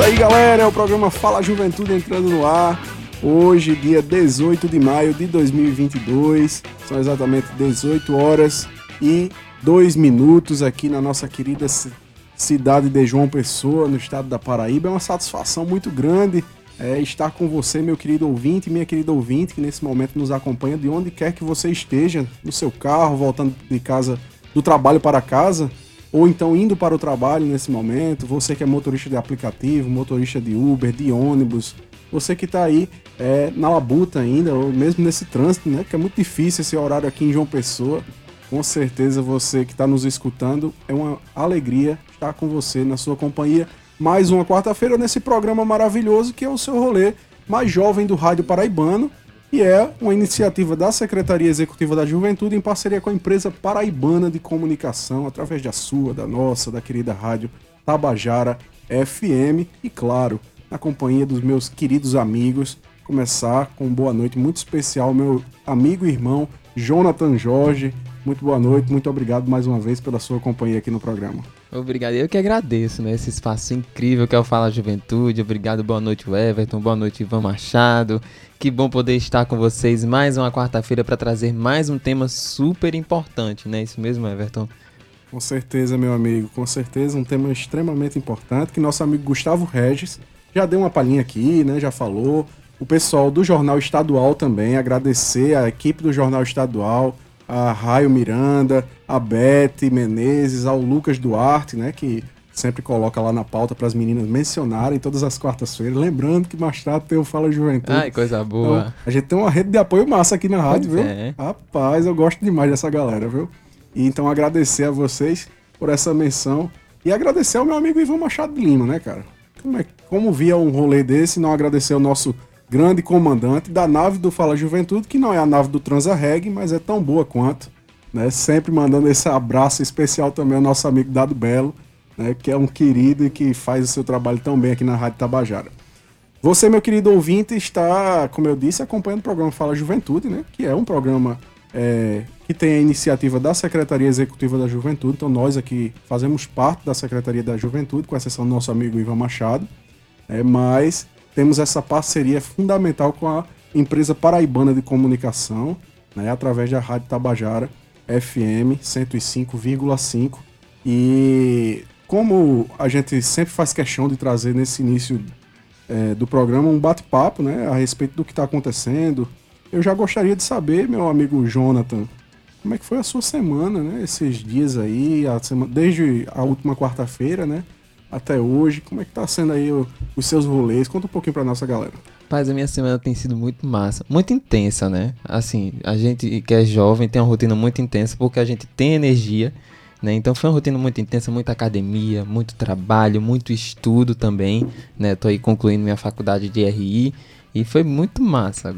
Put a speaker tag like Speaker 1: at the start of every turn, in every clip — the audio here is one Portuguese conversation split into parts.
Speaker 1: Isso aí, galera, é o programa Fala Juventude entrando no ar. Hoje, dia 18 de maio de 2022, são exatamente 18 horas e 2 minutos aqui na nossa querida ci- cidade de João Pessoa, no estado da Paraíba. É uma satisfação muito grande é, estar com você, meu querido ouvinte, minha querida ouvinte, que nesse momento nos acompanha de onde quer que você esteja, no seu carro, voltando de casa, do trabalho para casa, ou então indo para o trabalho nesse momento, você que é motorista de aplicativo, motorista de Uber, de ônibus, você que está aí é, na labuta ainda, ou mesmo nesse trânsito, né? Que é muito difícil esse horário aqui em João Pessoa. Com certeza você que está nos escutando, é uma alegria estar com você na sua companhia. Mais uma quarta-feira nesse programa maravilhoso que é o seu rolê mais jovem do Rádio Paraibano. E é uma iniciativa da Secretaria Executiva da Juventude em parceria com a empresa paraibana de comunicação, através da sua, da nossa, da querida rádio Tabajara FM. E claro, na companhia dos meus queridos amigos. Começar com boa noite muito especial, meu amigo e irmão Jonathan Jorge. Muito boa noite, muito obrigado mais uma vez pela sua companhia aqui no programa.
Speaker 2: Obrigado, eu que agradeço, né? Esse espaço incrível que é o Fala Juventude. Obrigado, boa noite, Everton. Boa noite, Ivan Machado. Que bom poder estar com vocês mais uma quarta-feira para trazer mais um tema super importante, né? Isso mesmo, Everton?
Speaker 1: Com certeza, meu amigo, com certeza, um tema extremamente importante que nosso amigo Gustavo Regis já deu uma palhinha aqui, né? Já falou. O pessoal do Jornal Estadual também, agradecer a equipe do Jornal Estadual, a Raio Miranda, a Beth Menezes, ao Lucas Duarte, né? Que sempre coloca lá na pauta para as meninas mencionarem todas as quartas-feiras. Lembrando que mais tarde tem o Fala Juventude.
Speaker 2: Ai, coisa boa.
Speaker 1: Então, a gente tem uma rede de apoio massa aqui na rádio,
Speaker 2: Pois
Speaker 1: viu?
Speaker 2: é.
Speaker 1: Rapaz, eu gosto demais dessa galera, viu? E então agradecer a vocês por essa menção e agradecer ao meu amigo Ivan Machado de Lima, né, cara? Como, é, como via um rolê desse, não agradecer ao nosso grande comandante da nave do Fala Juventude, que não é a nave do Transa Reg, mas é tão boa quanto, né? Sempre mandando esse abraço especial também ao nosso amigo Dado Belo, né, que é um querido e que faz o seu trabalho tão bem aqui na Rádio Tabajara. Você, meu querido ouvinte, está, como eu disse, acompanhando o programa Fala Juventude, né? Que é um programa é, que tem a iniciativa da Secretaria Executiva da Juventude. Então, nós aqui fazemos parte da Secretaria da Juventude, com exceção do nosso amigo Ivan Machado. É, mas temos essa parceria fundamental com a empresa paraibana de comunicação, né? Através da Rádio Tabajara FM 105,5. E como a gente sempre faz questão de trazer nesse início é, do programa um bate-papo né, a respeito do que está acontecendo. Eu já gostaria de saber, meu amigo Jonathan, como é que foi a sua semana, né? Esses dias aí, a semana, desde a última quarta-feira, né? Até hoje, como é que tá sendo aí o- os seus rolês? Conta um pouquinho pra nossa galera.
Speaker 2: Paz, a minha semana tem sido muito massa, muito intensa, né? Assim, a gente que é jovem tem uma rotina muito intensa porque a gente tem energia, né? Então foi uma rotina muito intensa, muita academia, muito trabalho, muito estudo também, né? Tô aí concluindo minha faculdade de RI e foi muito massa.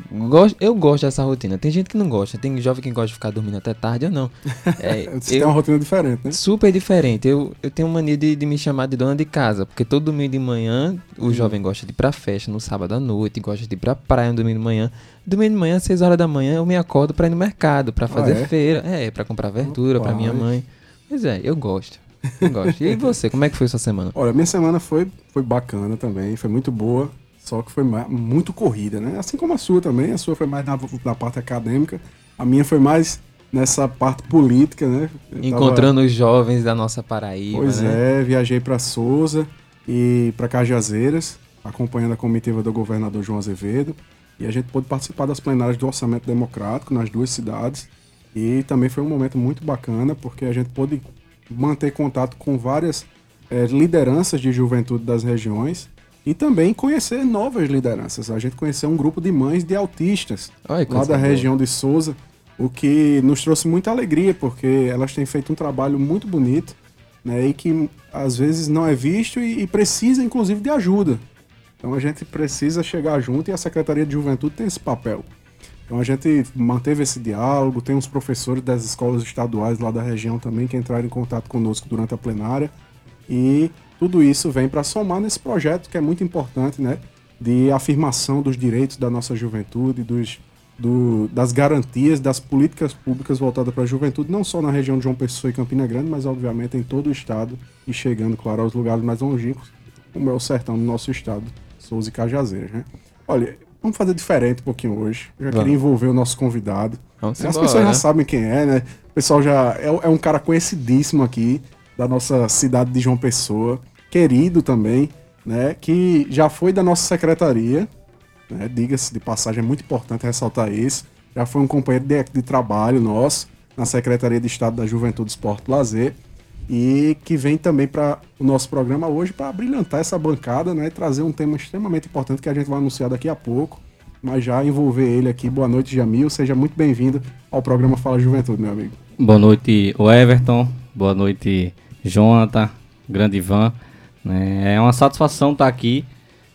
Speaker 2: Eu gosto dessa rotina. Tem gente que não gosta, tem jovem que gosta de ficar dormindo até tarde, eu não. É,
Speaker 1: Você
Speaker 2: eu-
Speaker 1: tem uma rotina diferente, né?
Speaker 2: Super diferente. Eu, eu tenho mania de, de me chamar de dona de casa, porque todo domingo de manhã o
Speaker 1: Hum.
Speaker 2: jovem gosta de ir pra festa, no sábado à noite, gosta de ir pra praia no domingo de manhã. Domingo de manhã, às 6 horas da manhã, eu me acordo pra ir no mercado, pra fazer
Speaker 1: é?
Speaker 2: feira. É, pra comprar verdura pra minha
Speaker 1: Rapaz.
Speaker 2: mãe. Pois é, eu gosto. Eu gosto. E você, como é que foi sua semana?
Speaker 1: Olha, minha semana foi, foi bacana também, foi muito boa, só que foi muito corrida, né? Assim como a sua também, a sua foi mais na, na parte acadêmica, a minha foi mais nessa parte política, né? Eu tava-
Speaker 2: Encontrando os jovens da nossa Paraíba,
Speaker 1: Pois
Speaker 2: né?
Speaker 1: é, viajei para Souza e para Cajazeiras, acompanhando a comitiva do governador João Azevedo. E a gente pôde participar das plenárias do Orçamento Democrático nas duas cidades. E também foi um momento muito bacana, porque a gente pôde manter contato com várias eh, lideranças de juventude das regiões e também conhecer novas lideranças. A gente conheceu um grupo de mães de autistas
Speaker 2: que
Speaker 1: lá da região de Souza, o que nos trouxe muita alegria, porque elas têm feito um trabalho muito bonito, né, e que às vezes não é visto e, e precisa inclusive de ajuda. Então a gente precisa chegar junto e a Secretaria de Juventude tem esse papel. Então a gente manteve esse diálogo, tem uns professores das escolas estaduais lá da região também que entraram em contato conosco durante a plenária e tudo isso vem para somar nesse projeto que é muito importante, né, de afirmação dos direitos da nossa juventude, dos, do, das garantias das políticas públicas voltadas para a juventude, não só na região de João Pessoa e Campina Grande, mas obviamente em todo o estado e chegando, claro, aos lugares mais longínquos, como é o sertão do nosso estado, Souza e Cajazeiras, né? Olha, Vamos fazer diferente um pouquinho hoje. Eu já Vamos. queria envolver o nosso convidado. Vamos As embora, pessoas já né? sabem quem é, né? O pessoal já é, é, um cara conhecidíssimo aqui da nossa cidade de João Pessoa, querido também, né? Que já foi da nossa secretaria, né? Diga-se de passagem, é muito importante ressaltar isso. Já foi um companheiro de, de trabalho nosso na Secretaria de Estado da Juventude, Esporte e Lazer e que vem também para o nosso programa hoje para brilhantar essa bancada né, e trazer um tema extremamente importante que a gente vai anunciar daqui a pouco, mas já envolver ele aqui. Boa noite, Jamil. Seja muito bem-vindo ao programa Fala Juventude, meu amigo.
Speaker 3: Boa noite, o Everton. Boa noite, Jonathan, grande Ivan. Né, é uma satisfação estar aqui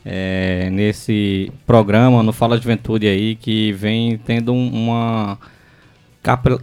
Speaker 3: é, nesse programa no Fala Juventude aí, que vem tendo uma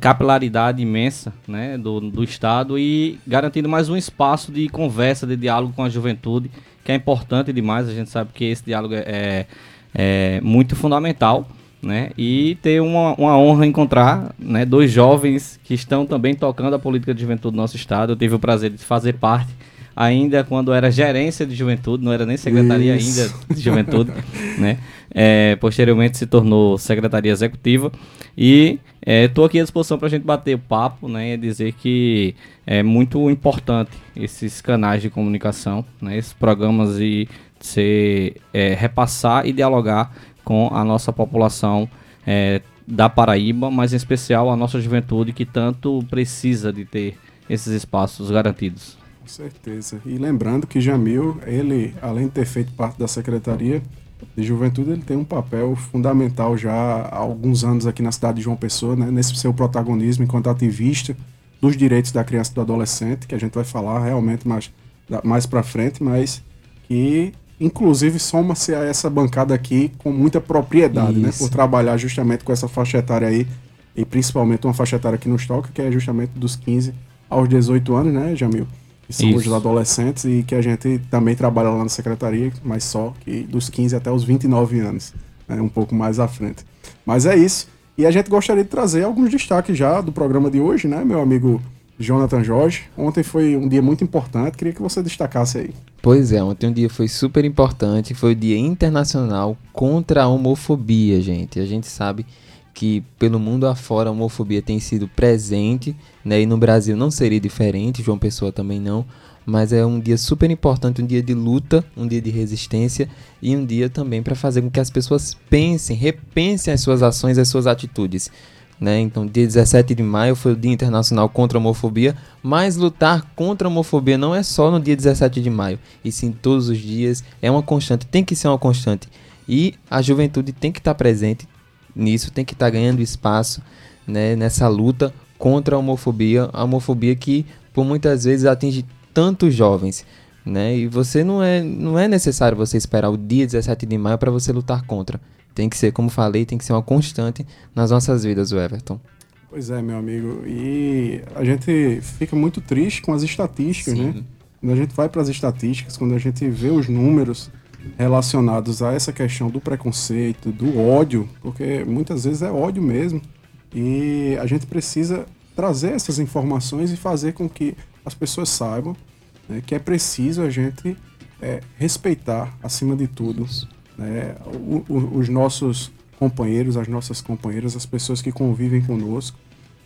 Speaker 3: capilaridade imensa né, do, do Estado e garantindo mais um espaço de conversa, de diálogo com a juventude, que é importante demais. A gente sabe que esse diálogo é, é, é muito fundamental. Né, e ter uma, uma honra encontrar né, dois jovens que estão também tocando a política de juventude do nosso estado. Eu tive o prazer de fazer parte ainda quando era gerência de juventude, não era nem secretaria Isso. ainda de juventude, né? É, posteriormente se tornou secretaria executiva e estou é, aqui à disposição para a gente bater o papo, né? E dizer que é muito importante esses canais de comunicação, né? Esses programas e ser é, repassar e dialogar com a nossa população é, da Paraíba, mas em especial a nossa juventude que tanto precisa de ter esses espaços garantidos.
Speaker 1: Com certeza. E lembrando que Jamil, ele, além de ter feito parte da Secretaria de Juventude, ele tem um papel fundamental já há alguns anos aqui na cidade de João Pessoa, né, nesse seu protagonismo enquanto ativista dos direitos da criança e do adolescente, que a gente vai falar realmente mais, mais para frente, mas que inclusive soma-se a essa bancada aqui com muita propriedade, né, por trabalhar justamente com essa faixa etária aí, e principalmente uma faixa etária aqui no Stalker, que é justamente dos 15 aos 18 anos, né, Jamil? Que são Isso. os adolescentes e que a gente também trabalha lá na secretaria, mas só que dos 15 até os 29 anos, né, um pouco mais à frente. Mas é isso. E a gente gostaria de trazer alguns destaques já do programa de hoje, né, meu amigo Jonathan Jorge. Ontem foi um dia muito importante, queria que você destacasse aí.
Speaker 2: Pois é, ontem um dia foi super importante, foi o Dia Internacional contra a Homofobia, gente. A gente sabe que pelo mundo afora a homofobia tem sido presente, né? E no Brasil não seria diferente, João Pessoa também não, mas é um dia super importante, um dia de luta, um dia de resistência e um dia também para fazer com que as pessoas pensem, repensem as suas ações, as suas atitudes. Né? Então, dia 17 de maio foi o Dia Internacional contra a Homofobia, mas lutar contra a homofobia não é só no dia 17 de maio, e sim todos os dias, é uma constante, tem que ser uma constante. E a juventude tem que estar presente, nisso, tem que estar tá ganhando espaço né, nessa luta contra a homofobia, a homofobia que por muitas vezes atinge tantos jovens. Né? E você não é, não é necessário você esperar o dia 17 de maio para você lutar contra. Tem que ser, como falei, tem que ser uma constante nas nossas vidas, o Everton.
Speaker 1: Pois é, meu amigo. E a gente fica muito triste com as estatísticas? Sim. né? Quando a gente vai para as estatísticas, quando a gente vê os números, relacionados a essa questão do preconceito, do ódio, porque muitas vezes é ódio mesmo. E a gente precisa trazer essas informações e fazer com que as pessoas saibam né, que é preciso a gente é, respeitar, acima de tudo, né, o, o, os nossos companheiros, as nossas companheiras, as pessoas que convivem conosco,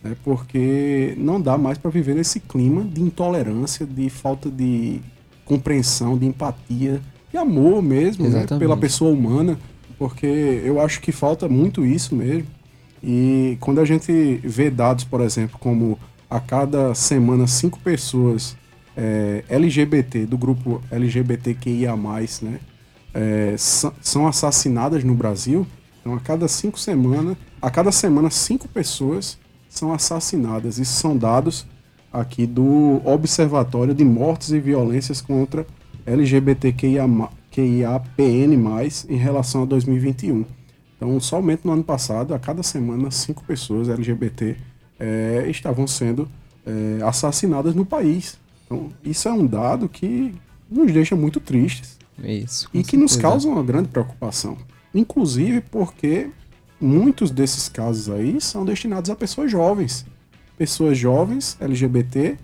Speaker 1: né, porque não dá mais para viver nesse clima de intolerância, de falta de compreensão, de empatia, de amor mesmo, né, pela pessoa humana, porque eu acho que falta muito isso mesmo. E quando a gente vê dados, por exemplo, como a cada semana cinco pessoas é, LGBT, do grupo LGBTQIA, né, é, são assassinadas no Brasil, então a cada cinco semanas, a cada semana cinco pessoas são assassinadas. Isso são dados aqui do Observatório de Mortes e Violências contra LGBTQIA+, QIAPN+, em relação a 2021. Então, somente no ano passado, a cada semana, cinco pessoas LGBT é, estavam sendo é, assassinadas no país. Então, isso é um dado que nos deixa muito tristes.
Speaker 2: Isso.
Speaker 1: E que nos causa uma grande preocupação. Inclusive porque muitos desses casos aí são destinados a pessoas jovens. Pessoas jovens, LGBT,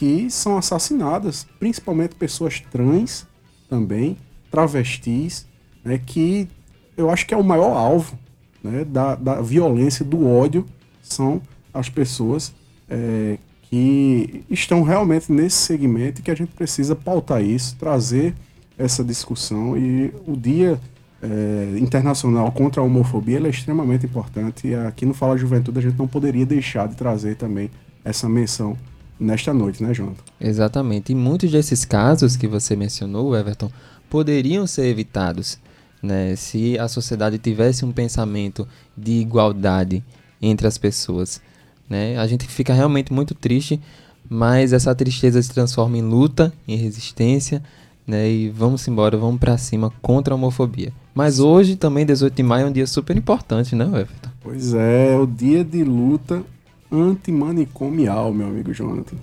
Speaker 1: que são assassinadas, principalmente pessoas trans também, travestis, né, que eu acho que é o maior alvo né, da, da violência, do ódio, são as pessoas é, que estão realmente nesse segmento e que a gente precisa pautar isso, trazer essa discussão. E o Dia é, Internacional contra a Homofobia é extremamente importante. E aqui no Fala Juventude a gente não poderia deixar de trazer também essa menção nesta noite, né, Jonathan?
Speaker 2: Exatamente. E muitos desses casos que você mencionou, Everton, poderiam ser evitados né, se a sociedade tivesse um pensamento de igualdade entre as pessoas. Né? A gente fica realmente muito triste, mas essa tristeza se transforma em luta, em resistência, né? E vamos embora, vamos para cima contra a homofobia. Mas hoje também, 18 de maio, é um dia super importante, né, Everton?
Speaker 1: Pois é, é o dia de luta antimanicomial, meu amigo Jonathan.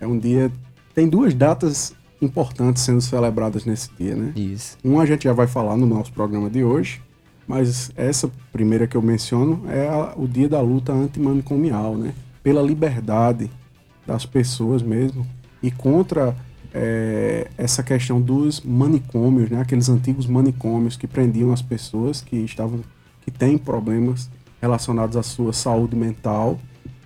Speaker 1: É um dia. Tem duas datas importantes sendo celebradas nesse dia, né?
Speaker 2: Isso.
Speaker 1: Uma a gente já vai falar no nosso programa de hoje, mas essa primeira que eu menciono é a, o dia da luta antimanicomial, né? Pela liberdade das pessoas mesmo e contra é, essa questão dos manicômios, né? Aqueles antigos manicômios que prendiam as pessoas que estavam que têm problemas relacionados à sua saúde mental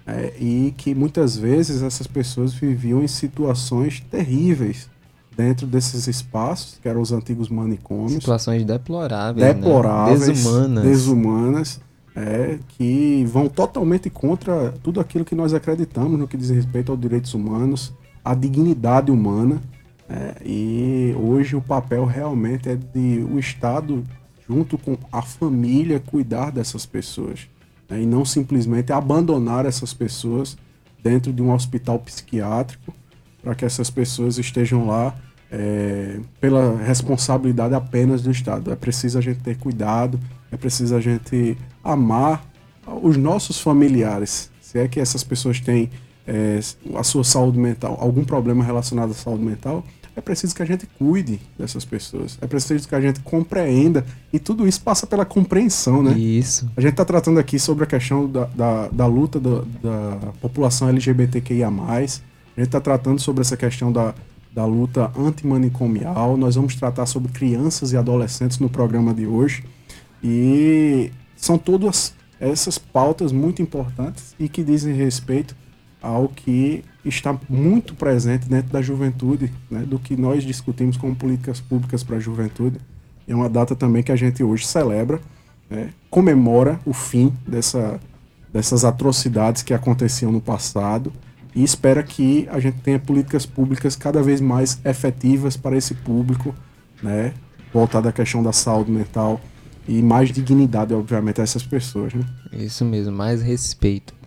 Speaker 1: é, e que muitas vezes essas pessoas viviam em situações terríveis dentro desses espaços, que eram os antigos manicômios.
Speaker 2: Situações deploráveis, né?
Speaker 1: deploráveis
Speaker 2: né? desumanas,
Speaker 1: desumanas é, que vão totalmente contra tudo aquilo que nós acreditamos no que diz respeito aos direitos humanos, à dignidade humana. É, e hoje o papel realmente é de o Estado, junto com a família, cuidar dessas pessoas né, e não simplesmente abandonar essas pessoas dentro de um hospital psiquiátrico para que essas pessoas estejam lá é, pela responsabilidade apenas do Estado. É preciso a gente ter cuidado, é preciso a gente amar os nossos familiares. Se é que essas pessoas têm é, a sua saúde mental, algum problema relacionado à saúde mental, é preciso que a gente cuide dessas pessoas. É preciso que a gente compreenda. E tudo isso passa pela compreensão, né?
Speaker 2: Isso.
Speaker 1: A gente está tratando aqui sobre a questão da, da, da luta do, da população LGBTQIA. A gente está tratando sobre essa questão da, da luta antimanicomial. Nós vamos tratar sobre crianças e adolescentes no programa de hoje. E são todas essas pautas muito importantes e que dizem respeito ao que está muito presente dentro da juventude, né, do que nós discutimos como políticas públicas para a juventude. É uma data também que a gente hoje celebra, né, comemora o fim dessa, dessas atrocidades que aconteciam no passado e espera que a gente tenha políticas públicas cada vez mais efetivas para esse público, né, voltada à questão da saúde mental e mais dignidade, obviamente, a essas pessoas. Né?
Speaker 2: Isso mesmo, mais respeito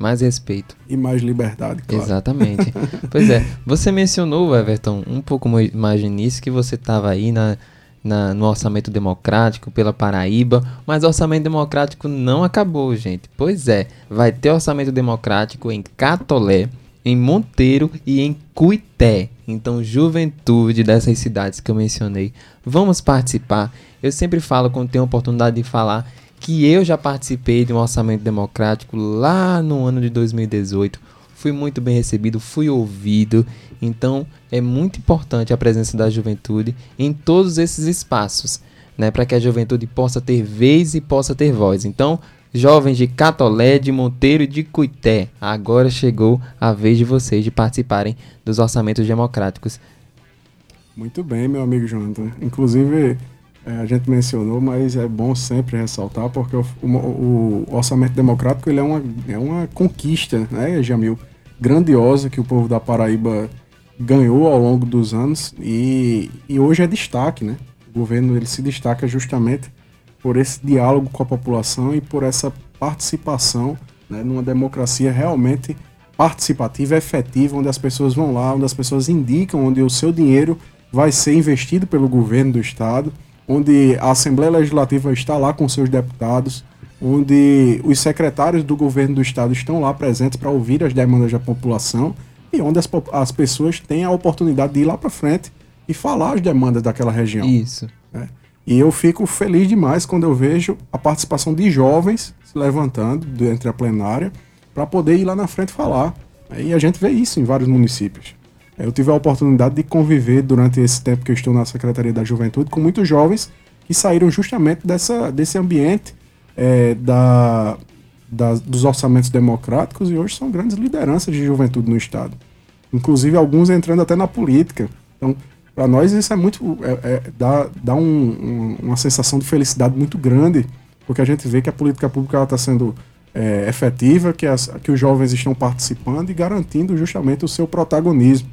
Speaker 2: mais respeito.
Speaker 1: E mais liberdade, claro.
Speaker 2: Exatamente. pois é, você mencionou, Everton, um pouco mais no início, que você estava aí na, na, no orçamento democrático pela Paraíba, mas o orçamento democrático não acabou, gente. Pois é, vai ter orçamento democrático em Catolé, em Monteiro e em Cuité. Então, juventude dessas cidades que eu mencionei, vamos participar. Eu sempre falo quando tenho a oportunidade de falar que eu já participei de um orçamento democrático lá no ano de 2018. Fui muito bem recebido, fui ouvido. Então é muito importante a presença da juventude em todos esses espaços, né, para que a juventude possa ter vez e possa ter voz. Então, jovens de Catolé, de Monteiro e de Cuité, agora chegou a vez de vocês de participarem dos orçamentos democráticos.
Speaker 1: Muito bem, meu amigo Jonathan. Inclusive, a gente mencionou, mas é bom sempre ressaltar, porque o, o, o, orçamento democrático ele é, uma, é uma conquista, né, Jamil? Grandiosa que o povo da Paraíba ganhou ao longo dos anos e, e hoje é destaque, né? O governo ele se destaca justamente por esse diálogo com a população e por essa participação né, numa democracia realmente participativa, efetiva, onde as pessoas vão lá, onde as pessoas indicam onde o seu dinheiro vai ser investido pelo governo do estado, onde a Assembleia Legislativa está lá com seus deputados, onde os secretários do governo do estado estão lá presentes para ouvir as demandas da população e onde as, as pessoas têm a oportunidade de ir lá para frente e falar as demandas daquela região.
Speaker 2: Isso.
Speaker 1: Né? E eu fico feliz demais quando eu vejo a participação de jovens se levantando entre a plenária para poder ir lá na frente falar. E a gente vê isso em vários municípios. Eu tive a oportunidade de conviver durante esse tempo que eu estou na Secretaria da Juventude com muitos jovens que saíram justamente dessa, desse ambiente é, da, da, dos orçamentos democráticos e hoje são grandes lideranças de juventude no Estado. Inclusive alguns entrando até na política. Então, para nós isso é muito. É, é, dá dá um, um, uma sensação de felicidade muito grande, porque a gente vê que a política pública está sendo é, efetiva, que, as, que os jovens estão participando e garantindo justamente o seu protagonismo.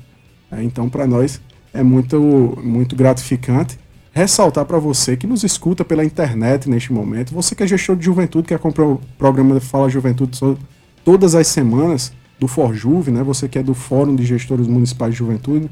Speaker 1: É, então, para nós é muito, muito gratificante ressaltar para você que nos escuta pela internet neste momento, você que é gestor de juventude, que acompanha o programa Fala Juventude todas as semanas do Forjuve, né? Você que é do Fórum de Gestores Municipais de Juventude,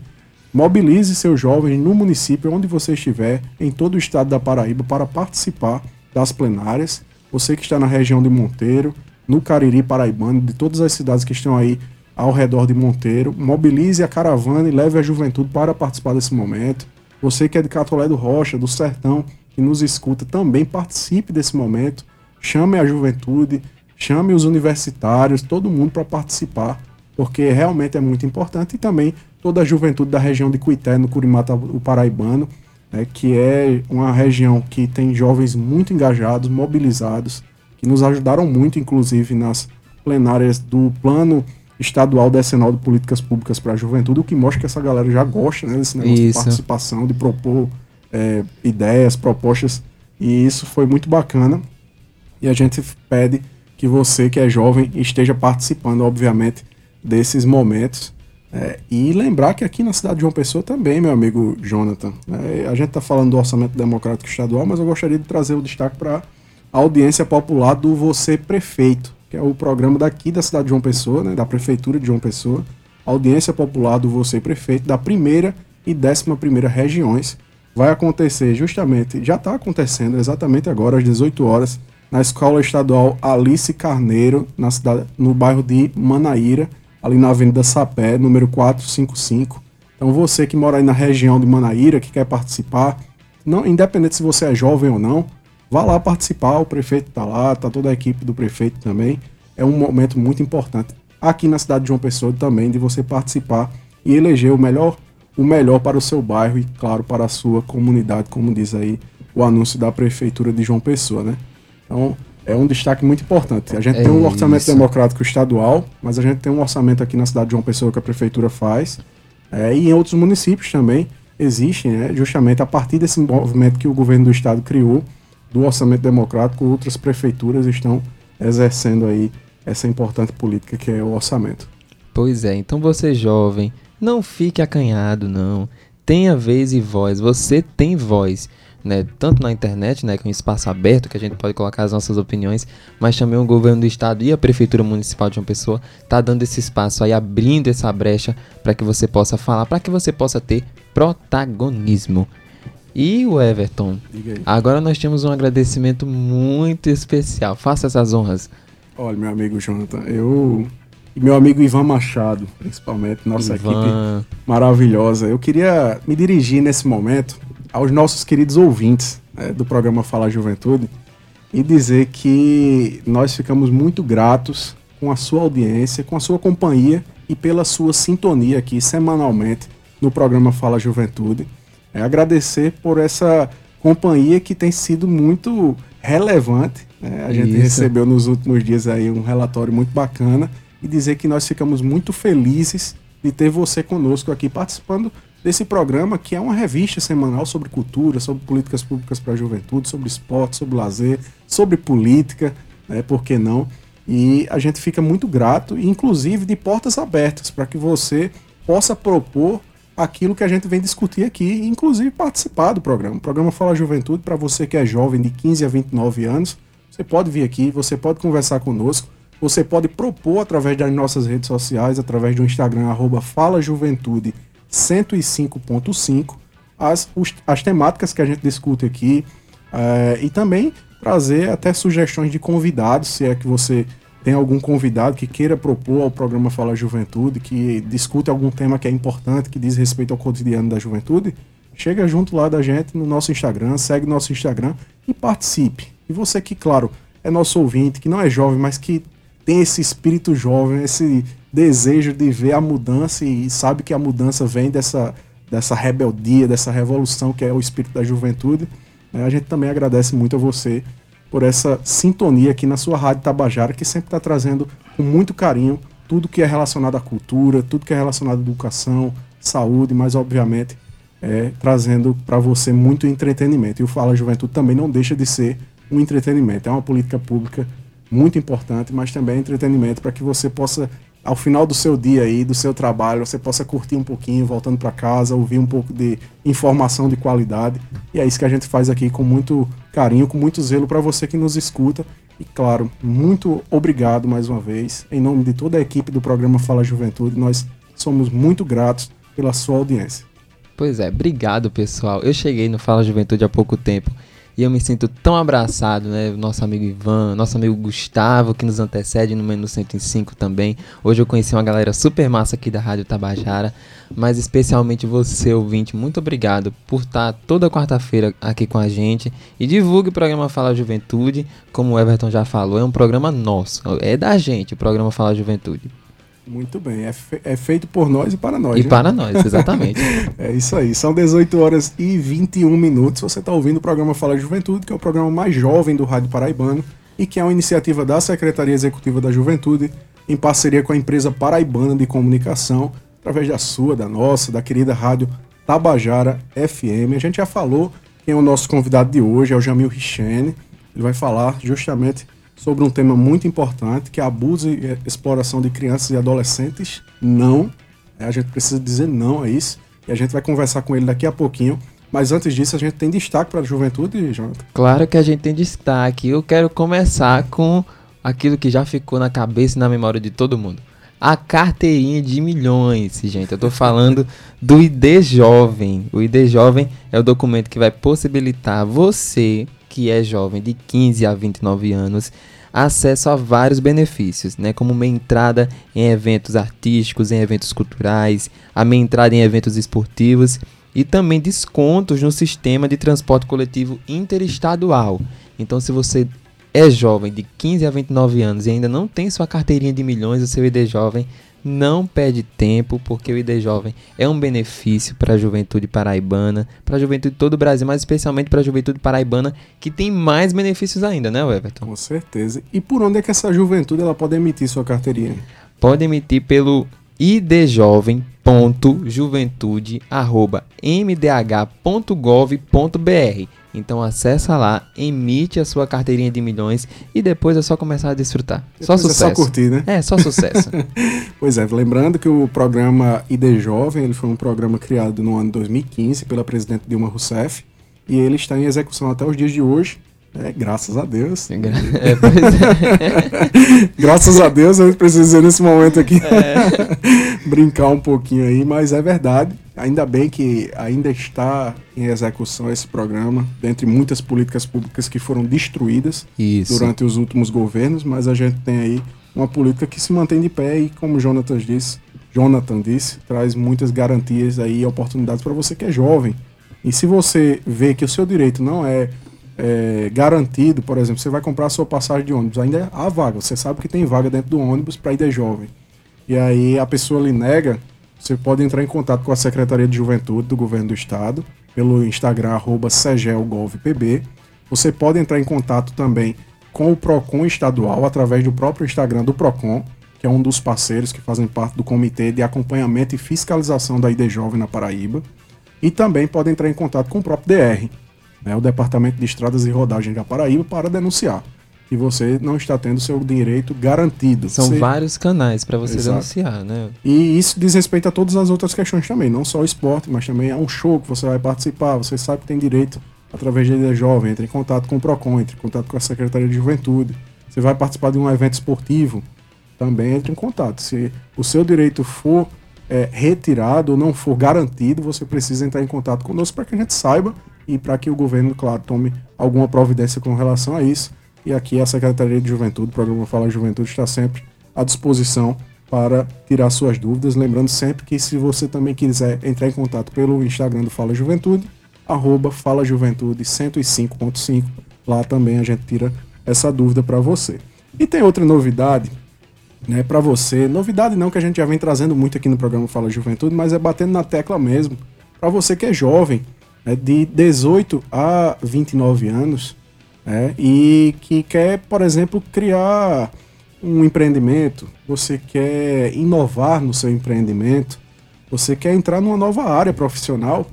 Speaker 1: mobilize seus jovens no município onde você estiver, em todo o estado da Paraíba, para participar das plenárias. Você que está na região de Monteiro, no Cariri Paraibano, de todas as cidades que estão aí ao redor de Monteiro. Mobilize a caravana e leve a juventude para participar desse momento. Você que é de Catolé do Rocha, do Sertão, que nos escuta, também participe desse momento. Chame a juventude, chame os universitários, todo mundo para participar, porque realmente é muito importante. E também toda a juventude da região de Cuité, no Curimata, o Paraibano, né, que é uma região que tem jovens muito engajados, mobilizados, que nos ajudaram muito, inclusive, nas plenárias do Plano estadual decenal de políticas públicas para a juventude, o que mostra que essa galera já gosta né, desse negócio isso. de participação, de propor é, ideias, propostas, e isso foi muito bacana. E a gente pede que você, que é jovem, esteja participando, obviamente, desses momentos. É, e lembrar que aqui na cidade de João Pessoa também, meu amigo Jonathan, é, a gente está falando do orçamento democrático estadual, mas eu gostaria de trazer o destaque para a audiência popular do Você Prefeito que é o programa daqui da cidade de João Pessoa, né, da prefeitura de João Pessoa, audiência popular do Você Prefeito da primeira e décima primeira regiões. Vai acontecer justamente, já está acontecendo exatamente agora às 18 horas na Escola Estadual Alice Carneiro, na cidade, no bairro de Manaíra, ali na Avenida Sapé, número 455. Então você que mora aí na região de Manaíra, que quer participar, não, independente se você é jovem ou não, Vá lá participar, o prefeito está lá, está toda a equipe do prefeito também. É um momento muito importante aqui na cidade de João Pessoa também de você participar e eleger o melhor, o melhor para o seu bairro e claro para a sua comunidade, como diz aí o anúncio da prefeitura de João Pessoa, né? Então, é um destaque muito importante. A gente é tem um orçamento isso. democrático estadual, mas a gente tem um orçamento aqui na cidade de João Pessoa que a prefeitura faz, é, e em outros municípios também existem, né, justamente a partir desse movimento que o governo do estado criou do orçamento democrático, outras prefeituras estão exercendo aí essa importante política que é o orçamento.
Speaker 2: Pois é, então você jovem, não fique acanhado não. Tenha vez e voz, você tem voz. Né, tanto na internet, né, que é um espaço aberto que a gente pode colocar as nossas opiniões, mas também o governo do estado e a prefeitura municipal de uma pessoa tá dando esse espaço aí, abrindo essa brecha para que você possa falar, para que você possa ter protagonismo. E o Everton, agora nós temos um agradecimento muito especial. Faça essas honras.
Speaker 1: Olha, meu amigo Jonathan, eu e meu amigo Ivan Machado, principalmente, nossa Ivan. equipe maravilhosa. Eu queria me dirigir nesse momento aos nossos queridos ouvintes né, do programa Fala Juventude e dizer que nós ficamos muito gratos com a sua audiência, com a sua companhia e pela sua sintonia aqui semanalmente no programa Fala Juventude é agradecer por essa companhia que tem sido muito relevante. Né? A gente Isso. recebeu nos últimos dias aí um relatório muito bacana e dizer que nós ficamos muito felizes de ter você conosco aqui participando desse programa que é uma revista semanal sobre cultura, sobre políticas públicas para a juventude, sobre esporte, sobre lazer, sobre política, né? Por que não? E a gente fica muito grato, inclusive de portas abertas, para que você possa propor aquilo que a gente vem discutir aqui, inclusive participar do programa. O programa Fala Juventude, para você que é jovem de 15 a 29 anos, você pode vir aqui, você pode conversar conosco, você pode propor através das nossas redes sociais, através do Instagram, arroba Fala Juventude 105.5, as, as temáticas que a gente discute aqui é, e também trazer até sugestões de convidados, se é que você tem algum convidado que queira propor ao programa Fala Juventude, que discute algum tema que é importante, que diz respeito ao cotidiano da juventude, chega junto lá da gente no nosso Instagram, segue nosso Instagram e participe. E você que, claro, é nosso ouvinte, que não é jovem, mas que tem esse espírito jovem, esse desejo de ver a mudança e sabe que a mudança vem dessa, dessa rebeldia, dessa revolução que é o espírito da juventude. Né? A gente também agradece muito a você por essa sintonia aqui na sua Rádio Tabajara, que sempre está trazendo com muito carinho tudo que é relacionado à cultura, tudo que é relacionado à educação, saúde, mas obviamente é, trazendo para você muito entretenimento. E o Fala Juventude também não deixa de ser um entretenimento. É uma política pública muito importante, mas também é entretenimento para que você possa, ao final do seu dia aí, do seu trabalho, você possa curtir um pouquinho, voltando para casa, ouvir um pouco de informação de qualidade. E é isso que a gente faz aqui com muito carinho, com muito zelo para você que nos escuta. E claro, muito obrigado mais uma vez, em nome de toda a equipe do programa Fala Juventude. Nós somos muito gratos pela sua audiência.
Speaker 2: Pois é, obrigado pessoal. Eu cheguei no Fala Juventude há pouco tempo e eu me sinto tão abraçado, né? Nosso amigo Ivan, nosso amigo Gustavo, que nos antecede no Menu 105 também. Hoje eu conheci uma galera super massa aqui da Rádio Tabajara, mas especialmente você, ouvinte, muito obrigado por estar toda quarta-feira aqui com a gente. E divulgue o programa Fala Juventude, como o Everton já falou, é um programa nosso, é da gente o programa Fala Juventude.
Speaker 1: Muito bem, é, fe é, feito por nós e para nós.
Speaker 2: E né? para nós, exatamente.
Speaker 1: é isso aí, são 18 horas e 21 minutos. Você está ouvindo o programa Fala Juventude, que é o programa mais jovem do Rádio Paraibano e que é uma iniciativa da Secretaria Executiva da Juventude, em parceria com a empresa Paraibana de Comunicação, através da sua, da nossa, da querida Rádio Tabajara FM. A gente já falou quem é o nosso convidado de hoje, é o Jamil Richene. Ele vai falar justamente sobre um tema muito importante, que é abuso e exploração de crianças e adolescentes. Não. A gente precisa dizer não a isso. E a gente vai conversar com ele daqui a pouquinho. Mas antes disso, a gente tem destaque para a juventude, Jonathan?
Speaker 2: Claro que a gente tem destaque. Eu quero começar com aquilo que já ficou na cabeça e na memória de todo mundo. A carteirinha de milhões, gente. Eu estou falando do ID Jovem. O ID Jovem é o documento que vai possibilitar você que é jovem de 15 a 29 anos acesso a vários benefícios, né, como uma entrada em eventos artísticos, em eventos culturais, a minha entrada em eventos esportivos e também descontos no sistema de transporte coletivo interestadual. Então, se você é jovem de 15 a 29 anos e ainda não tem sua carteirinha de milhões, o seu ID jovem não perde tempo, porque o ID Jovem é um benefício para a juventude paraibana, para a juventude de todo o Brasil, mas especialmente para a juventude paraibana, que tem mais benefícios ainda, né, Everton?
Speaker 1: Com certeza. E por onde é que essa juventude ela pode emitir sua carteirinha?
Speaker 2: Pode emitir pelo idjovem.juventude@mdh.gov.br. Então acessa lá, emite a sua carteirinha de milhões e depois é só começar a desfrutar. Depois só sucesso. É
Speaker 1: só curtir, né?
Speaker 2: É, só sucesso.
Speaker 1: pois é, lembrando que o programa ID Jovem, ele foi um programa criado no ano 2015 pela presidente Dilma Rousseff e ele está em execução até os dias de hoje. É, graças a Deus. É, é. graças a Deus, a gente precisa dizer nesse momento aqui. É. Brincar um pouquinho aí, mas é verdade. Ainda bem que ainda está em execução esse programa, dentre muitas políticas públicas que foram destruídas Isso. durante os últimos governos, mas a gente tem aí uma política que se mantém de pé e, como Jonathan disse, Jonathan disse, traz muitas garantias aí e oportunidades para você que é jovem. E se você vê que o seu direito não é é, garantido, por exemplo, você vai comprar a sua passagem de ônibus, ainda há vaga, você sabe que tem vaga dentro do ônibus para ir jovem. E aí a pessoa lhe nega, você pode entrar em contato com a Secretaria de Juventude do Governo do Estado, pelo Instagram, arroba segelgovpb. Você pode entrar em contato também com o PROCON estadual, através do próprio Instagram do PROCON, que é um dos parceiros que fazem parte do Comitê de Acompanhamento e Fiscalização da ID Jovem na Paraíba. E também pode entrar em contato com o próprio DR, né, o Departamento de Estradas e Rodagem da Paraíba para denunciar que você não está tendo seu direito garantido.
Speaker 2: São você... vários canais para você Exato. denunciar, né?
Speaker 1: E isso diz respeito a todas as outras questões também, não só o esporte, mas também é um show que você vai participar, você sabe que tem direito através da Ilha Jovem, entre em contato com o PROCON, entre em contato com a Secretaria de Juventude. Você vai participar de um evento esportivo, também entre em contato. Se o seu direito for é, retirado ou não for garantido, você precisa entrar em contato conosco para que a gente saiba e para que o governo, claro, tome alguma providência com relação a isso. E aqui a Secretaria de Juventude, o programa Fala Juventude, está sempre à disposição para tirar suas dúvidas. Lembrando sempre que se você também quiser entrar em contato pelo Instagram do Fala Juventude, arroba Fala Juventude 105.5, lá também a gente tira essa dúvida para você. E tem outra novidade, né, para você. Novidade não que a gente já vem trazendo muito aqui no programa Fala Juventude, mas é batendo na tecla mesmo. Para você que é jovem, né, de 18 a 29 anos, né, e que quer, por exemplo, criar um empreendimento, você quer inovar no seu empreendimento, você quer entrar numa nova área profissional,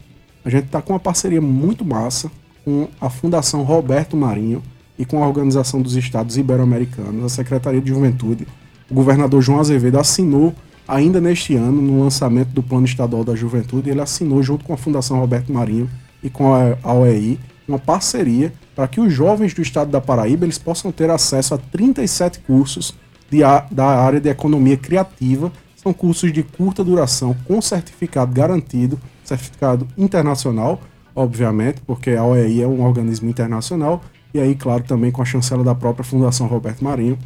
Speaker 1: a gente está com uma parceria muito massa com a Fundação Roberto Marinho e com a Organização dos Estados Ibero-Americanos, a Secretaria de Juventude. O governador João Azevedo assinou ainda neste ano, no lançamento do Plano Estadual da Juventude, ele assinou junto com a Fundação Roberto Marinho e com a OEI uma parceria para que os jovens do estado da Paraíba eles possam ter acesso a 37 cursos de, da área de economia criativa. São cursos de curta duração com certificado garantido, certificado internacional, obviamente, porque a OEI é um organismo internacional, e aí, claro, também com a chancela da própria Fundação Roberto Marinho,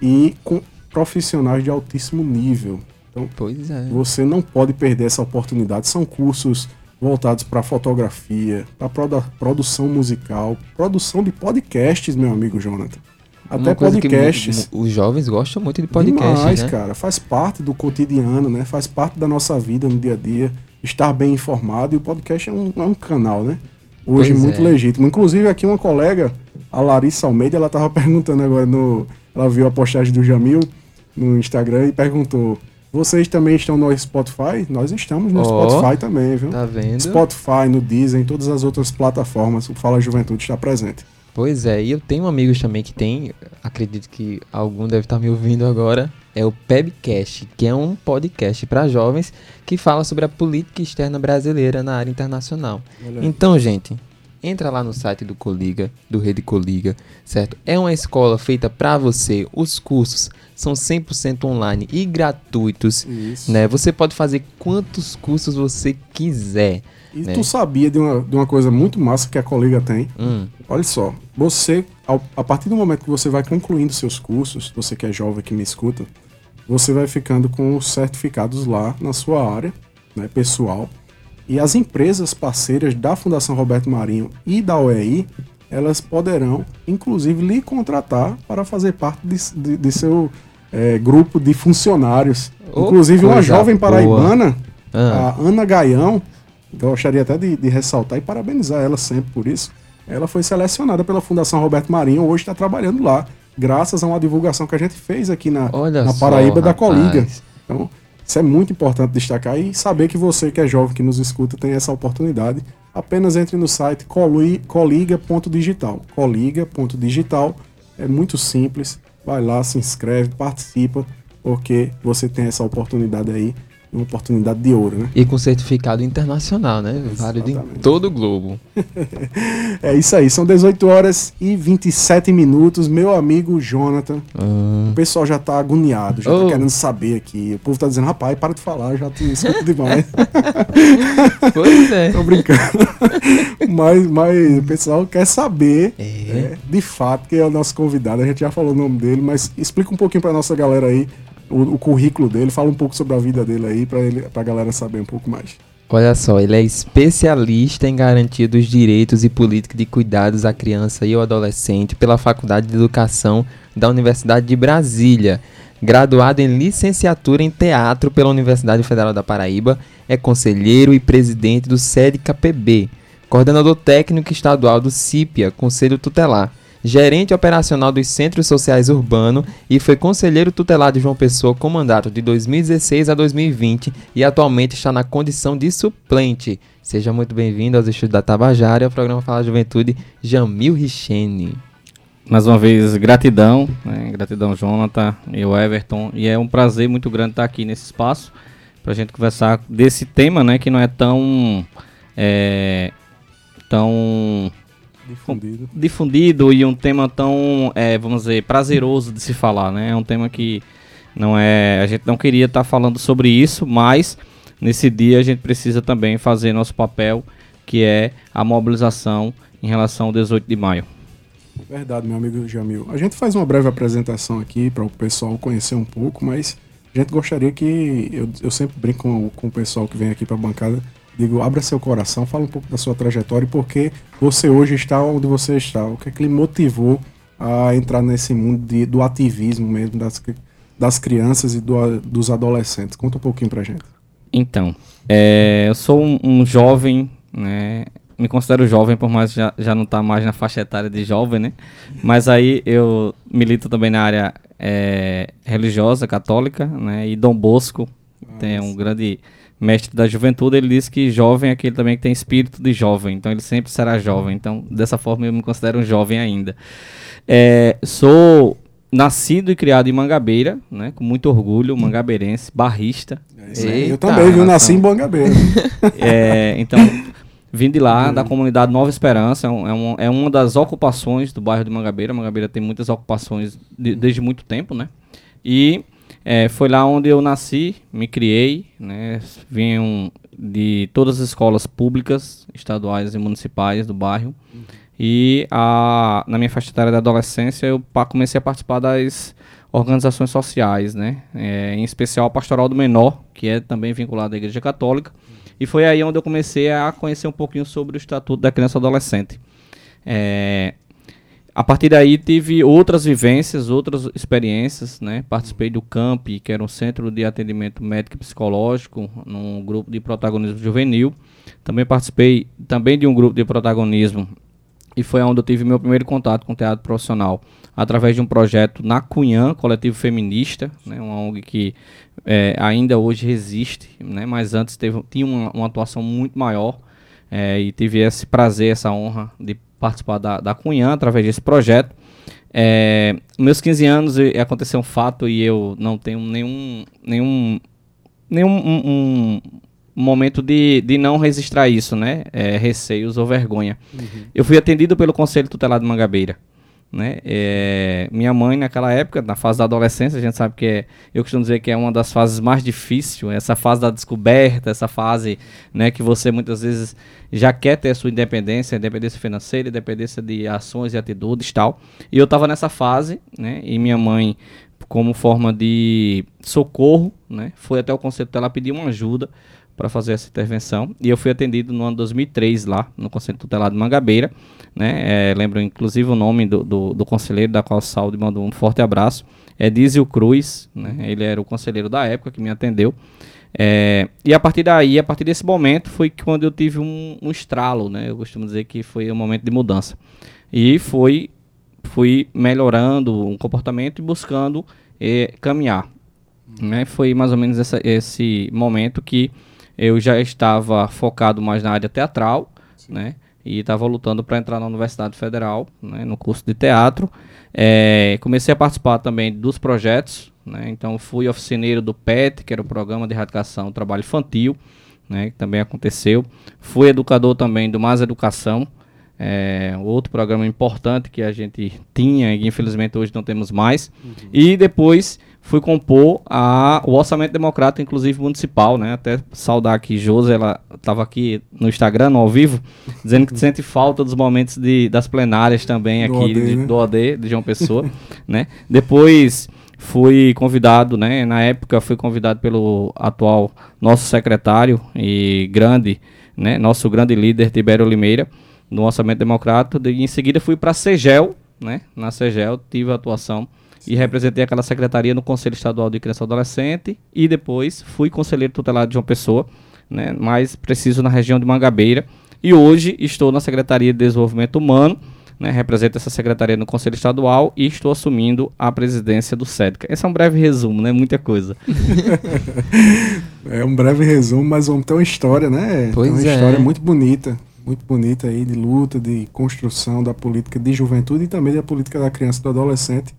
Speaker 1: e com profissionais de altíssimo nível. Então, pois é. você não pode perder essa oportunidade. São cursos voltados para fotografia, para produção musical, produção de podcasts, meu amigo Jonathan. Até podcasts.
Speaker 2: os jovens gostam muito de podcasts. Demais,
Speaker 1: né? cara. Faz parte do cotidiano, né? Faz parte da nossa vida no dia a dia. Estar bem informado. E o podcast é um, é um canal, né? Hoje pois muito é. legítimo. Inclusive, aqui uma colega, a Larissa Almeida, ela tava perguntando agora no. Ela viu a postagem do Jamil no Instagram e perguntou: vocês também estão no Spotify? Nós estamos no oh, Spotify também, viu?
Speaker 2: Tá vendo?
Speaker 1: Spotify, no Deezer, em todas as outras plataformas, o Fala Juventude está presente.
Speaker 2: Pois é, e eu tenho amigos também que tem, acredito que algum deve estar me ouvindo agora, é o Pebcast, que é um podcast para jovens que fala sobre a política externa brasileira na área internacional. Então, gente, entra lá no site do Coliga, do Rede Coliga, certo? É uma escola feita para você. Os cursos são 100% online e gratuitos, Isso. né? Você pode fazer quantos cursos você quiser.
Speaker 1: E né? tu sabia de uma, de uma coisa muito massa que a Coliga tem? Hum. Olha só, você, ao, a partir do momento que você vai concluindo seus cursos, você que é jovem que me escuta, você vai ficando com os certificados lá na sua área, né, pessoal. E as empresas parceiras da Fundação Roberto Marinho e da OEI, elas poderão, inclusive, lhe contratar para fazer parte de, de, de seu é, grupo de funcionários. Oh, inclusive, uma jovem paraibana, ah. a Ana Gaião, eu gostaria até de, de ressaltar e parabenizar ela sempre por isso. Ela foi selecionada pela Fundação Roberto Marinho, hoje está trabalhando lá, graças a uma divulgação que a gente fez aqui na, na Paraíba só, da Coliga. Então, isso é muito importante destacar e saber que você que é jovem que nos escuta tem essa oportunidade. Apenas entre no site coliga.digital. Coliga.digital é muito simples. Vai lá, se inscreve, participa, porque você tem essa oportunidade aí uma oportunidade de ouro, né?
Speaker 2: E com certificado internacional, né? Válido em todo o globo.
Speaker 1: é isso aí, são 18 horas e 27 minutos. Meu amigo Jonathan, ah. o pessoal já tá agoniado, já tá oh. tá querendo saber aqui. O povo tá dizendo, rapaz, para de falar, já te escuto demais.
Speaker 2: pois é.
Speaker 1: Tô brincando. mas, mas o pessoal quer saber, é. Né, de fato, que é o nosso convidado. A gente já falou o nome dele, mas explica um pouquinho pra nossa galera aí o, o, currículo dele, fala um pouco sobre a vida dele aí para ele, pra galera saber um pouco mais.
Speaker 2: Olha só, ele é especialista em garantia dos direitos e política de cuidados à criança e ao adolescente pela Faculdade de Educação da Universidade de Brasília. Graduado em licenciatura em teatro pela Universidade Federal da Paraíba, é conselheiro e presidente do SEDCAPB, coordenador técnico estadual do CIPIA, Conselho Tutelar gerente operacional dos Centros Sociais Urbano e foi conselheiro tutelar de João Pessoa com mandato de 2016 a 2020 e atualmente está na condição de suplente. Seja muito bem-vindo aos estudos da Tabajara e ao programa Fala Juventude, Jamil Richene.
Speaker 3: Mais uma vez, gratidão, né? gratidão Jonathan e o Everton, e é um prazer muito grande estar aqui nesse espaço para a gente conversar desse tema, né, que não é tão é, tão
Speaker 1: difundido.
Speaker 3: difundido e um tema tão, é, vamos dizer, prazeroso de se falar, né? É um tema que Não é, a gente não queria estar tá falando sobre isso, mas nesse dia a gente precisa também fazer nosso papel, que é a mobilização em relação ao 18 de maio.
Speaker 1: Verdade, meu amigo Jamil. A gente faz uma breve apresentação aqui para o pessoal conhecer um pouco, mas a gente gostaria que. Eu, eu sempre brinco com, com o pessoal que vem aqui para a bancada. Digo, abra seu coração, fala um pouco da sua trajetória e por que você hoje está onde você está. O que é que lhe motivou a entrar nesse mundo de, do ativismo mesmo, das, das crianças e do, dos adolescentes? Conta um pouquinho pra gente.
Speaker 3: Então, é, eu sou um, um, jovem, né? Me considero jovem, por mais já, já não estar tá mais na faixa etária de jovem, né? Mas aí eu milito também na área é, religiosa, católica, né? E Dom Bosco, Nossa. tem um grande mestre da juventude, ele diz que jovem é aquele também que tem espírito de jovem, então ele sempre será jovem. Então, dessa forma, eu me considero um jovem ainda. É, sou nascido e criado em Mangabeira, né? Com muito orgulho, mangabeirense, barrista.
Speaker 1: É eu também, viu? Nasci em Mangabeira.
Speaker 3: é, então, vim de lá, da comunidade Nova Esperança, é, um, é uma das ocupações do bairro de Mangabeira. Mangabeira tem muitas ocupações de, desde muito tempo, né? E é, foi lá onde eu nasci, me criei, né? Vim de todas as escolas públicas, estaduais e municipais do bairro. Uhum. E a, na minha faixa etária da adolescência eu comecei a participar das organizações sociais, né? É, em especial a Pastoral do Menor, que é também vinculada à Igreja Católica. E foi aí onde eu comecei a conhecer um pouquinho sobre o Estatuto da Criança e Adolescente. É, a partir daí tive outras vivências, outras experiências, né? Participei do CAMP, que era um centro de atendimento médico e psicológico, num grupo de protagonismo juvenil. Também participei também de um grupo de protagonismo e foi onde eu tive meu primeiro contato com o teatro profissional, através de um projeto na Cunhã, coletivo feminista, né, uma ONG que é, ainda hoje resiste, né, mas antes teve, tinha uma, uma atuação muito maior é, e tive esse prazer, essa honra de participar da, da Cunhã através desse projeto. É, meus 15 anos aconteceu um fato e eu não tenho nenhum nenhum nenhum um, um, momento de, de não registrar isso, né? É, receios ou vergonha. Uhum. Eu fui atendido pelo Conselho Tutelar de Mangabeira. Né? É, minha mãe, naquela época, na fase da adolescência, a gente sabe que é, eu costumo dizer que é uma das fases mais difíceis, essa fase da descoberta, essa fase né, que você muitas vezes já quer ter a sua independência, independência financeira, independência de ações e atitudes tal. E eu estava nessa fase, né, e minha mãe, como forma de socorro, né, foi até o Conselho Tutelar pedir uma ajuda para fazer essa intervenção. E eu fui atendido no ano 2003 lá, no Conselho Tutelar de Mangabeira. Né? É, lembro inclusive o nome do, do, do, conselheiro, da qual Saúde mandou um forte abraço. É Dízio Cruz, né? ele era o conselheiro da época que me atendeu. É, e a partir daí, a partir desse momento, foi quando eu tive um, um estralo, né? Eu costumo dizer que foi um momento de mudança. E foi, fui melhorando um comportamento e buscando é, caminhar. Né? Foi mais ou menos essa, esse momento que eu já estava focado mais na área teatral, Sim. né? E estava lutando para entrar na Universidade Federal, né, no curso de teatro. É, comecei a participar também dos projetos, né? Então fui oficineiro do PET, que era o Programa de Erradicação do Trabalho Infantil, né, que também aconteceu. Fui educador também do Mais Educação, é, outro programa importante que a gente tinha e infelizmente hoje não temos mais. Uhum. E depois fui compor a, o orçamento democrático, inclusive municipal, né? Até saudar aqui Josi, ela estava aqui no Instagram, no ao vivo, dizendo que sente falta dos momentos de, das plenárias também do aqui OD, de, né? do OD, de João Pessoa, né? Depois fui convidado, né? Na época fui convidado pelo atual nosso secretário e grande, né? Nosso grande líder, Tibério Limeira, no orçamento democrático. E em seguida fui para a Segel, né? Na Segel tive atuação e representei aquela secretaria no Conselho Estadual de Criança e Adolescente e depois fui conselheiro tutelar de uma pessoa, né, mais preciso na região de Mangabeira. E hoje estou na Secretaria de Desenvolvimento Humano, né, represento essa secretaria no Conselho Estadual e estou assumindo a presidência do SEDCA. Esse é um breve resumo, né? Muita coisa.
Speaker 1: é um breve resumo, mas vamos ter uma história, né?
Speaker 2: Pois
Speaker 1: uma
Speaker 2: é.
Speaker 1: história muito bonita, muito bonita aí de luta, de construção da política de juventude e também da política da criança e do adolescente.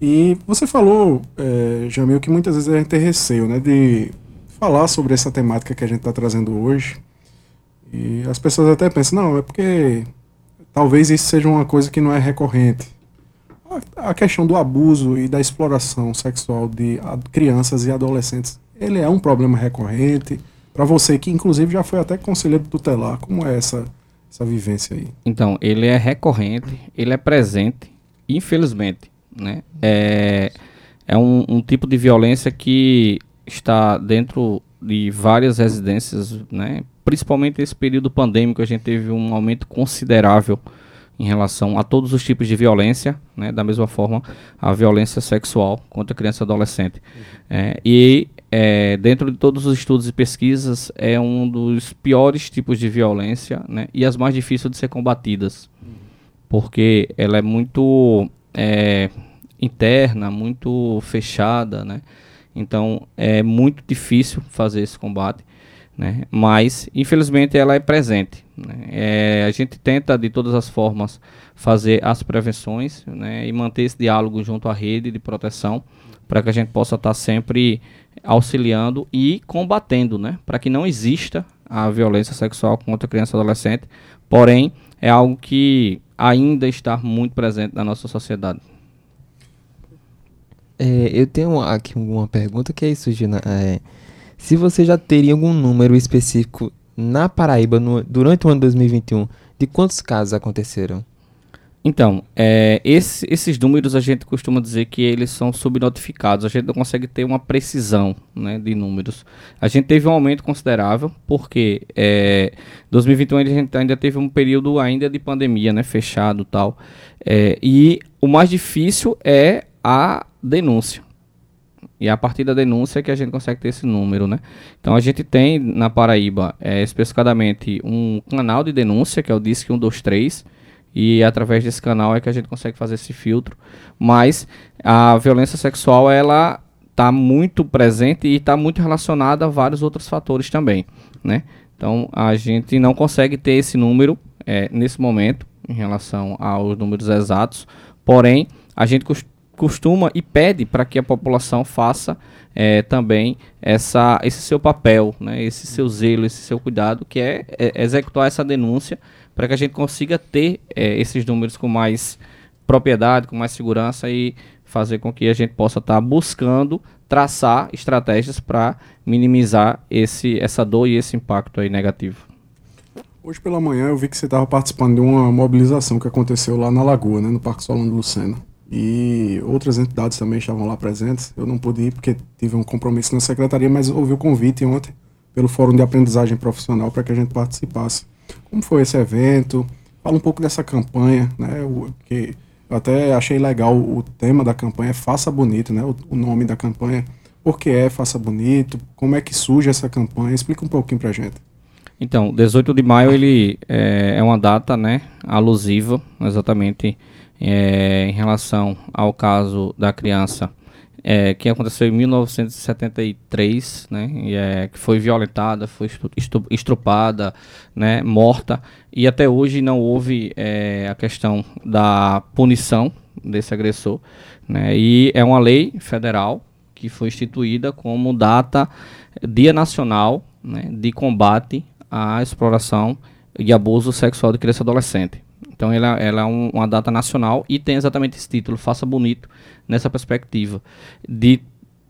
Speaker 1: E você falou, é, Jamil, que muitas vezes a gente tem receio né, de falar sobre essa temática que a gente está trazendo hoje. E as pessoas até pensam, não, é porque talvez isso seja uma coisa que não é recorrente. a, questão do abuso e da exploração sexual de crianças e adolescentes, ele é um problema recorrente? Para você que inclusive já foi até conselheiro tutelar, como é essa essa vivência aí?
Speaker 3: Então, ele é recorrente, ele é presente, infelizmente, né? É, é um, um tipo de violência que está dentro de várias residências, né? Principalmente nesse período pandêmico, a gente teve um aumento considerável em relação a todos os tipos de violência, né? da mesma forma a violência sexual contra criança e adolescente. É, e é, dentro de todos os estudos e pesquisas é um dos piores tipos de violência né? e as mais difíceis de ser combatidas, porque ela é muito é, interna, muito fechada, né? então é muito difícil fazer esse combate né? Mas, infelizmente, ela é presente. Né? É, a gente tenta, de todas as formas, fazer as prevenções né? e manter esse diálogo junto à rede de proteção para que a gente possa estar tá sempre auxiliando e combatendo, né? para que não exista a violência sexual contra criança e adolescente. Porém, é algo que ainda está muito presente na nossa sociedade.
Speaker 2: É, eu tenho aqui uma pergunta que é isso, Gina. É, se você já teria algum número específico na Paraíba no, durante o ano 2021, de quantos casos aconteceram?
Speaker 3: Então, é, esse, esses números a gente costuma dizer que eles são subnotificados, a gente não consegue ter uma precisão né, de números. A gente teve um aumento considerável, porque é, 2021 a gente ainda teve um período ainda de pandemia, né, fechado tal. É, e o mais difícil é a denúncia. E é a partir da denúncia que a gente consegue ter esse número, né? Então a gente tem na Paraíba é, especificadamente um canal de denúncia, que é o DISC 123, e através desse canal é que a gente consegue fazer esse filtro. Mas a violência sexual, ela está muito presente e está muito relacionada a vários outros fatores também, né? Então a gente não consegue ter esse número é, nesse momento em relação aos números exatos, porém a gente costuma e pede para que a população faça é, também essa, esse seu papel, né, esse seu zelo, esse seu cuidado, que é, é executar essa denúncia para que a gente consiga ter é, esses números com mais propriedade, com mais segurança e fazer com que a gente possa estar tá buscando traçar estratégias para minimizar esse, essa dor e esse impacto aí negativo.
Speaker 1: Hoje pela manhã eu vi que você estava participando de uma mobilização que aconteceu lá na Lagoa, né, no Parque Solano Lucena e outras entidades também estavam lá presentes. Eu não pude ir porque tive um compromisso na secretaria, mas ouvi o convite ontem pelo Fórum de Aprendizagem Profissional para que a gente participasse. Como foi esse evento? Fala um pouco dessa campanha, né? O, que eu até achei legal o tema da campanha, Faça Bonito, né? O, o nome da campanha. Por que é Faça Bonito? Como é que surge essa campanha? Explica um pouquinho pra gente.
Speaker 3: Então, 18 de maio ele é, é uma data, né, alusiva, exatamente é, em relação ao caso da criança é, que aconteceu em 1973, né, e, é, que foi violentada, foi estrupada, né, morta, e até hoje não houve é, a questão da punição desse agressor, né, e é uma lei federal que foi instituída como data Dia Nacional né, de Combate à Exploração e Abuso Sexual de Criança e Adolescente. Então ela, ela é um, uma data nacional e tem exatamente esse título, Faça Bonito, nessa perspectiva de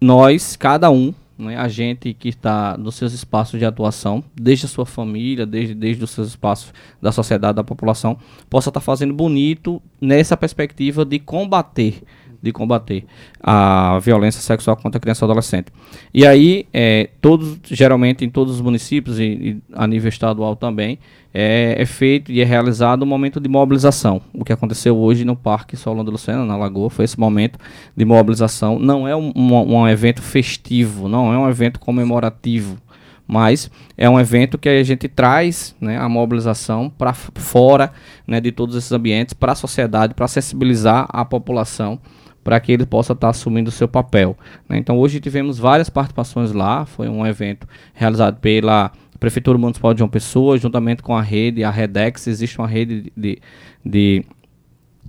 Speaker 3: nós, cada um, né, a gente que está nos seus espaços de atuação, desde a sua família, desde, desde os seus espaços da sociedade, da população, possa estar tá fazendo bonito nessa perspectiva de combater de combater a violência sexual contra criança e adolescente. E aí, é, todos, geralmente em todos os municípios e, e a nível estadual também, é, é, feito e é realizado um momento de mobilização. O que aconteceu hoje no Parque Solano Lucena, na Lagoa, foi esse momento de mobilização. Não é um, um, um evento festivo, não é um evento comemorativo, mas é um evento que a gente traz né, a mobilização para fora né, de todos esses ambientes, para a sociedade, para sensibilizar a população para que ele possa estar tá assumindo o seu papel. Né? Então hoje tivemos várias participações lá, foi um evento realizado pela Prefeitura Municipal de João Pessoa, juntamente com a rede, a Redex, existe uma rede de, de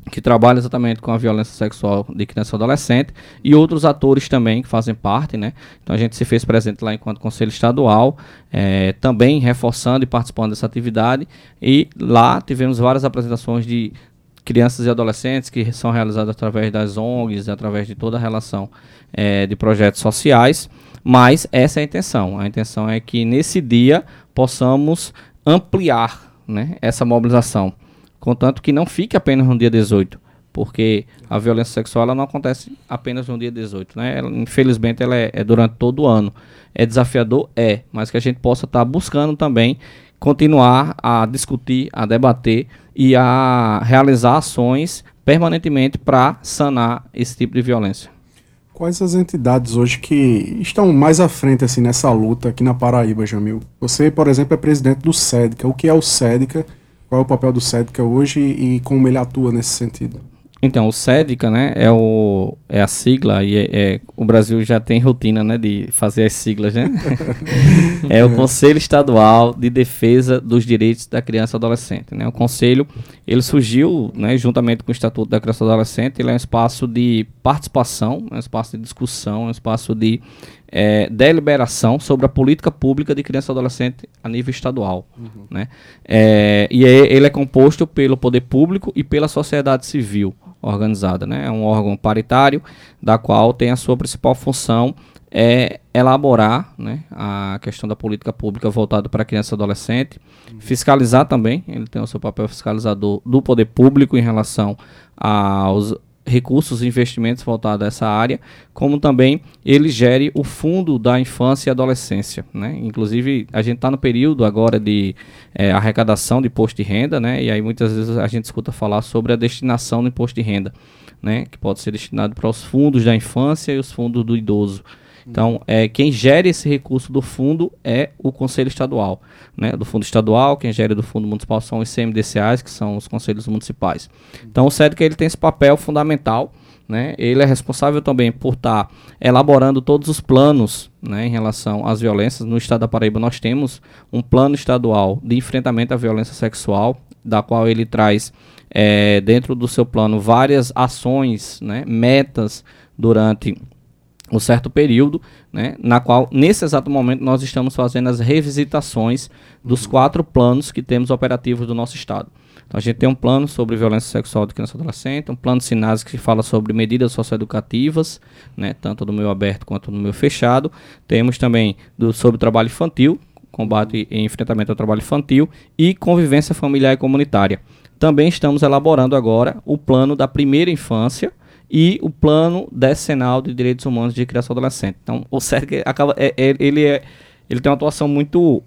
Speaker 3: que trabalha exatamente com a violência sexual de criança e adolescente e outros atores também que fazem parte, né? Então a gente se fez presente lá enquanto Conselho Estadual, é, também reforçando e participando dessa atividade e lá tivemos várias apresentações de crianças e adolescentes que são realizadas através das ONGs, através de toda a relação é, de projetos sociais, mas essa é a intenção. A intenção é que nesse dia possamos ampliar né, essa mobilização, contanto que não fique apenas no dia 18, porque a violência sexual ela não acontece apenas no dia 18, né? Ela, infelizmente ela é, é, durante todo o ano. É desafiador? É, mas que a gente possa estar tá buscando também continuar a discutir, a debater e a realizar ações permanentemente para sanar esse tipo de violência.
Speaker 1: Quais as entidades hoje que estão mais à frente assim nessa luta aqui na Paraíba, Jamil? Você, por exemplo, é presidente do SEDCA. O que é o SEDCA? Qual é o papel do SEDCA hoje e como ele atua nesse sentido?
Speaker 3: Então, o SEDICA, né, é, o, é a sigla, e é, é, o Brasil já tem rotina, né, de fazer as siglas, né? é o Conselho Estadual de Defesa dos Direitos da Criança e Adolescente, né? O conselho, ele surgiu, né, juntamente com o Estatuto da Criança e Adolescente, ele é um espaço de participação, é um espaço de discussão, é um espaço de é, deliberação sobre a política pública de criança e adolescente a nível estadual. Uhum. Né? É, e ele é composto pelo poder público e pela sociedade civil organizada. Né? É um órgão paritário, da qual tem a sua principal função é elaborar né, a questão da política pública voltada para criança e adolescente, uhum. fiscalizar também, ele tem o seu papel fiscalizador do poder público em relação aos, recursos e investimentos voltados a essa área, como também ele gere o fundo da infância e adolescência. Né? Inclusive, a gente está no período agora de é, arrecadação de imposto de renda, né? e aí muitas vezes a gente escuta falar sobre a destinação do imposto de renda, né? que pode ser destinado para os fundos da infância e os fundos do idoso. Então, é, quem gere esse recurso do fundo é o Conselho Estadual. Né? Do Fundo Estadual, quem gere do Fundo Municipal são os CMDCAs, que são os Conselhos Municipais. Então, o SEDC ele tem esse papel fundamental. Né? Ele é responsável também por estar tá elaborando todos os planos né, em relação às violências. No estado da Paraíba, nós temos um plano estadual de enfrentamento à violência sexual, da qual ele traz é, dentro do seu plano várias ações, né, metas durante um certo período, né, na qual, nesse exato momento, nós estamos fazendo as revisitações dos uhum. quatro planos que temos operativos do nosso Estado. Então, a gente tem um plano sobre violência sexual de criança e adolescente, um plano de sinais que fala sobre medidas socioeducativas, né, tanto no meu aberto quanto no meu fechado. Temos também do, sobre trabalho infantil, combate e enfrentamento ao trabalho infantil e convivência familiar e comunitária. Também estamos elaborando agora o plano da primeira infância, e o plano decenal de direitos humanos de criança e adolescente. Então, o CERC acaba, é, é, ele, é, ele tem uma atuação muito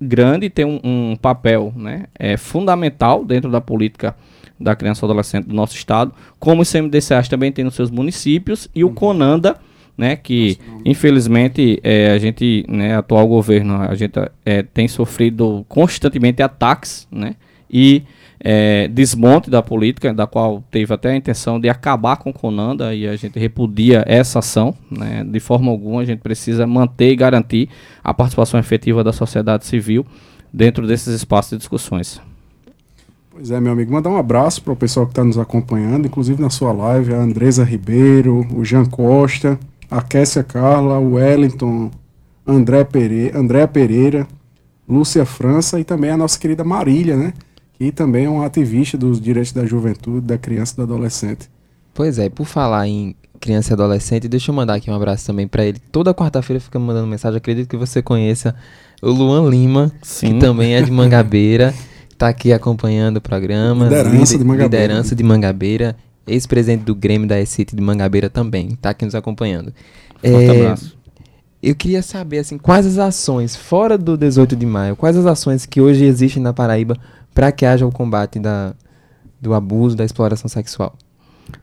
Speaker 3: grande, tem um, um papel né, é, fundamental dentro da política da criança e adolescente do nosso estado, como o CMDCAs também tem nos seus municípios, e o uhum. CONANDA, né, que infelizmente é, a gente, né, atual governo, a gente é, tem sofrido constantemente ataques, né, e é, desmonte da política, da qual teve até a intenção de acabar com Conanda e a gente repudia essa ação. Né? De forma alguma, a gente precisa manter e garantir a participação efetiva da sociedade civil dentro desses espaços de discussões.
Speaker 1: Pois é, meu amigo, mandar um abraço para o pessoal que está nos acompanhando, inclusive na sua live, a Andresa Ribeiro, o Jean Costa, a Kessia Carla, o Wellington, André Pereira, Andréa Pereira, Lúcia França e também a nossa querida Marília, né? E também é um ativista dos direitos da juventude, da criança e do adolescente.
Speaker 2: Pois é, por falar em criança e adolescente, deixa eu mandar aqui um abraço também para ele. Toda quarta-feira fica me mandando mensagem, acredito que você conheça o Luan Lima, Sim. que também é de Mangabeira, está aqui acompanhando o programa.
Speaker 1: Liderança de Mangabeira.
Speaker 2: Liderança de Mangabeira, ex-presidente do Grêmio da E-City de Mangabeira também, está aqui nos acompanhando.
Speaker 3: Forte é, abraço.
Speaker 2: Eu queria saber, assim, quais as ações, fora do 18 de maio, quais as ações que hoje existem na Paraíba para que haja o combate da, do abuso, da exploração sexual?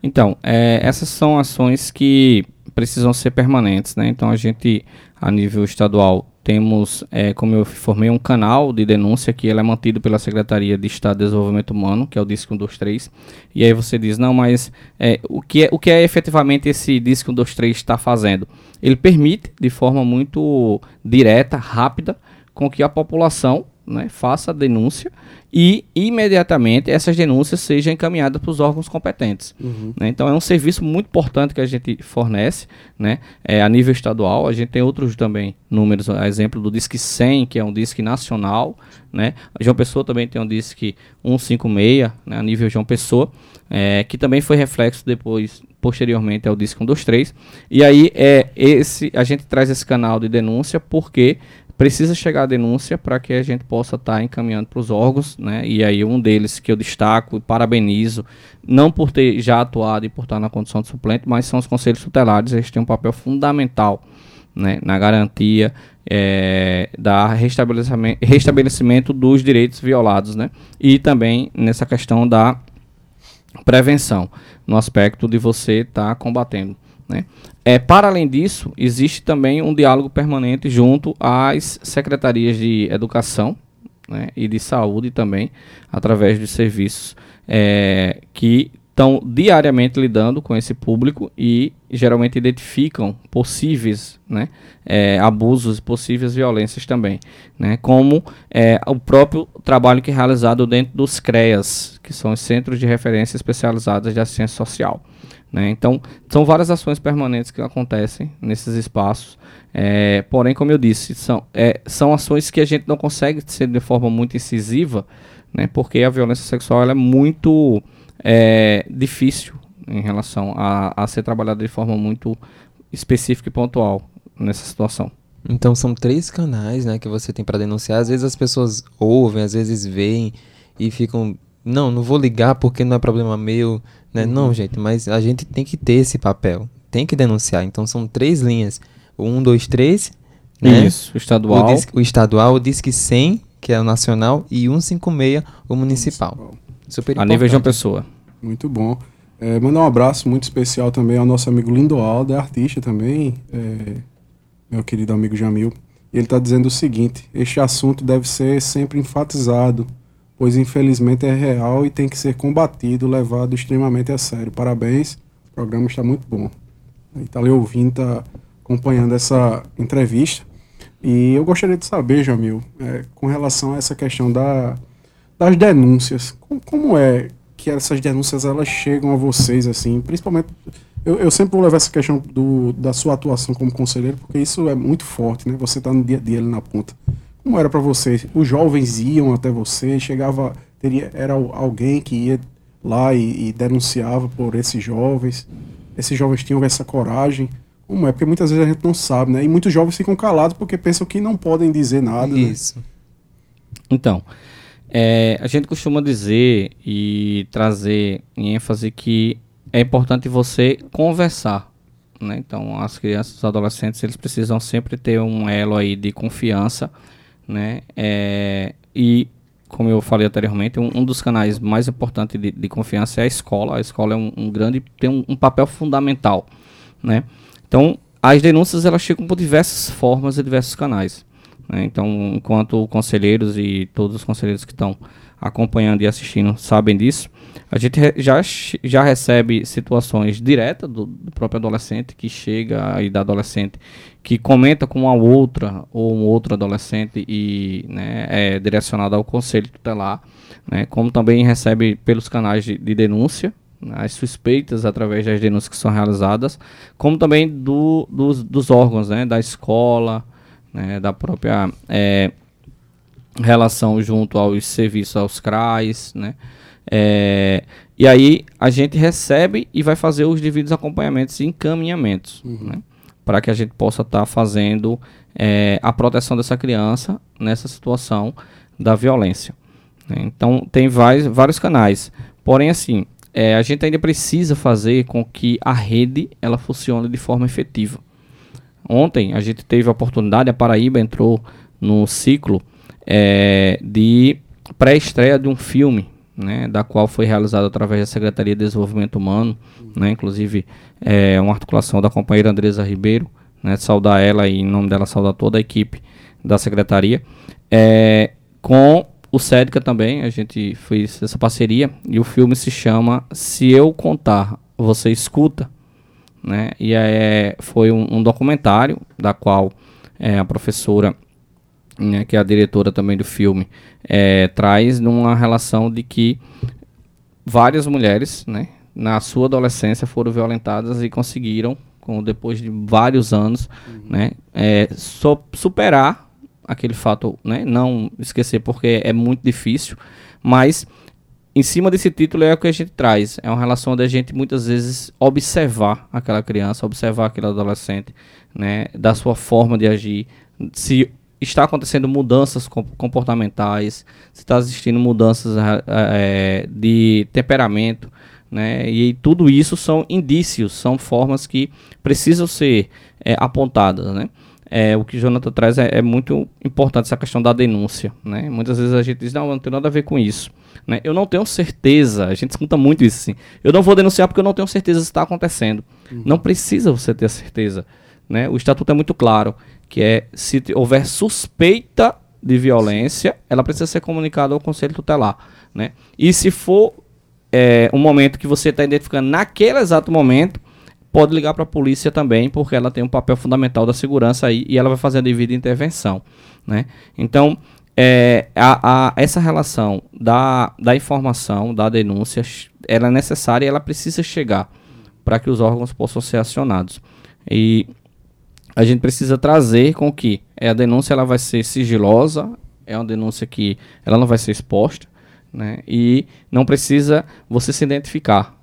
Speaker 3: Então, é, essas são ações que precisam ser permanentes, né? Então a gente, a nível estadual, temos, é, como eu formei, um canal de denúncia que ele é mantido pela Secretaria de Estado de Desenvolvimento Humano, que é o DISC 123. E aí você diz, não, mas é, o, que é, o que é efetivamente esse DISC 123 está fazendo? Ele permite, de forma muito direta, rápida, com que a população né, faça a denúncia e imediatamente essas denúncias sejam encaminhadas para os órgãos competentes. Uhum. Né? Então é um serviço muito importante que a gente fornece né? É, a nível estadual. A gente tem outros também números, a exemplo do Disque 100, que é um Disque nacional. Né? A João Pessoa também tem um Disque 156, né? a nível João Pessoa, é, que também foi reflexo depois posteriormente ao Disque 123. E aí é esse a gente traz esse canal de denúncia porque precisa chegar a denúncia para que a gente possa estar tá encaminhando para os órgãos, né? E aí um deles que eu destaco e parabenizo, não por ter já atuado e por estar na condição de suplente, mas são os conselhos tutelares, eles têm um papel fundamental né, na garantia é, da restabelecimento, restabelecimento dos direitos violados, né? E também nessa questão da prevenção, no aspecto de você estar tá combatendo né? É, para além disso, existe também um diálogo permanente junto às secretarias de educação né, e de saúde também, através de serviços é, que estão diariamente lidando com esse público e geralmente identificam possíveis né, é, abusos, possíveis violências também, né, como é, o próprio trabalho que é realizado dentro dos CREAS, que são os Centros de Referência Especializados de Assistência Social. Né? Então, são várias ações permanentes que acontecem nesses espaços. É, porém, como eu disse, são, é, são ações que a gente não consegue ser de forma muito incisiva, né? porque a violência sexual é muito é, difícil em relação a, a ser trabalhada de forma muito específica e pontual nessa situação.
Speaker 2: Então são três canais, né, que você tem para denunciar. Às vezes as pessoas ouvem, às vezes veem e ficam, não, não vou ligar porque não é problema meu. Né? Uhum. Não, gente, mas a gente tem que ter esse papel. Tem que denunciar. Então são três linhas. O 1, 2, 3. Né?
Speaker 3: Isso, o estadual.
Speaker 2: O, disque, o estadual, o Disque 100, que é o nacional, e 156, o municipal. municipal.
Speaker 3: Super a nível de uma pessoa.
Speaker 1: Muito bom. É, mandar um abraço muito especial também ao nosso amigo Lindo Aldo, é artista também, é, meu querido amigo Jamil. Ele está dizendo o seguinte: este assunto deve ser sempre enfatizado, pois infelizmente é real e tem que ser combatido, levado extremamente a sério. Parabéns, o programa está muito bom. Está ali ouvindo, está acompanhando essa entrevista. E eu gostaria de saber, Jamil, é, com relação a essa questão da, das denúncias, como, como, é que essas denúncias elas chegam a vocês, assim, principalmente. Eu, eu sempre vou levar essa questão do, da sua atuação como conselheiro, porque isso é muito forte, né? Você está no dia a dia ali na ponta. Como era para você? Os jovens iam até você, chegava, teria, era alguém que ia lá e, e, denunciava por esses jovens. Esses jovens tinham essa coragem. Como é? Porque muitas vezes a gente não sabe, né? E muitos jovens ficam calados porque pensam que não podem dizer nada. Né? Isso. Né?
Speaker 3: Então, é, a gente costuma dizer e trazer em ênfase que é importante você conversar. Né? Então, as crianças, os adolescentes, eles precisam sempre ter um elo aí de confiança né? É, e como eu falei anteriormente, um, um dos canais mais importantes de, de, confiança é a escola. A escola é um, um grande tem um, um, papel fundamental, né? Então, as denúncias elas chegam por diversas formas e diversos canais. Né? Então, enquanto conselheiros e todos os conselheiros que estão acompanhando e assistindo sabem disso, a gente já, já recebe situações diretas do, do, próprio adolescente que chega aí da adolescente que comenta com uma outra ou um outro adolescente e né, é direcionado ao conselho tutelar, né, como também recebe pelos canais de, de denúncia né, as suspeitas através das denúncias que são realizadas, como também do, dos, dos órgãos, né, da escola, né, da própria é, relação junto aos serviços aos CRAs, né, é, e aí a gente recebe e vai fazer os devidos acompanhamentos e encaminhamentos, uhum. né? Para que a gente possa estar tá fazendo é, a proteção dessa criança nessa situação da violência. Né? Então tem vários, vários canais. Porém, assim, é, a gente ainda precisa fazer com que a rede ela funcione de forma efetiva. Ontem a gente teve a oportunidade, a Paraíba entrou no ciclo é, de pré-estreia de um filme né, da qual foi realizada através da Secretaria de Desenvolvimento Humano, né, inclusive é uma articulação da companheira Andresa Ribeiro, né, saudar ela e em nome dela saudar toda a equipe da Secretaria, é, com o SEDCA também, a gente fez essa parceria e o filme se chama Se Eu Contar, Você Escuta, né, e é, foi um, um documentário da qual é, a professora né, que é a diretora também do filme, é, traz numa relação de que várias mulheres, né, na sua adolescência foram violentadas e conseguiram, com, depois de vários anos, uhum. né, é, so, superar aquele fato, né, não esquecer porque é muito difícil, mas em cima desse título é o que a gente traz. É uma relação da gente muitas vezes observar aquela criança, observar aquele adolescente, né, da sua forma de agir, se está acontecendo mudanças comportamentais, se está existindo mudanças é, de temperamento, né? E tudo isso são indícios, são formas que precisam ser é, apontadas, né? É, o que o Jonathan traz é, é, muito importante, essa questão da denúncia, né? Muitas vezes a gente diz, não, não tem nada a ver com isso. Né? Eu não tenho certeza, a gente escuta muito isso assim, eu não vou denunciar porque eu não tenho certeza se está acontecendo. Uhum. Não precisa você ter certeza. Né? O estatuto é muito claro que é se houver suspeita de violência, ela precisa ser comunicada ao conselho tutelar, né? E se for é, um momento que você está identificando naquele exato momento, pode ligar para a polícia também, porque ela tem um papel fundamental da segurança aí e ela vai fazer a devida intervenção, né? Então, é, a, a, essa relação da, da informação, da denúncia, ela é necessária e ela precisa chegar para que os órgãos possam ser acionados. E a gente precisa trazer com que é, a denúncia ela vai ser sigilosa, é uma denúncia que ela não vai ser exposta, né? E não precisa você se identificar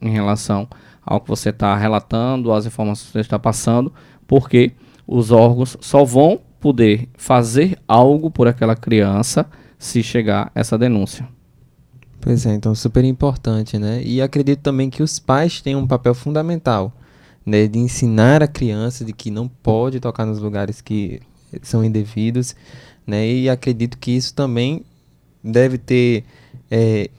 Speaker 3: em relação ao que você está relatando, às informações que você está passando, porque os órgãos só vão poder fazer algo por aquela criança se chegar essa denúncia.
Speaker 2: Pois é, então super importante, né? E acredito também que os pais têm um papel fundamental né, de ensinar a criança de que não pode tocar nos lugares que são indevidos, né, e acredito que isso também deve ter é,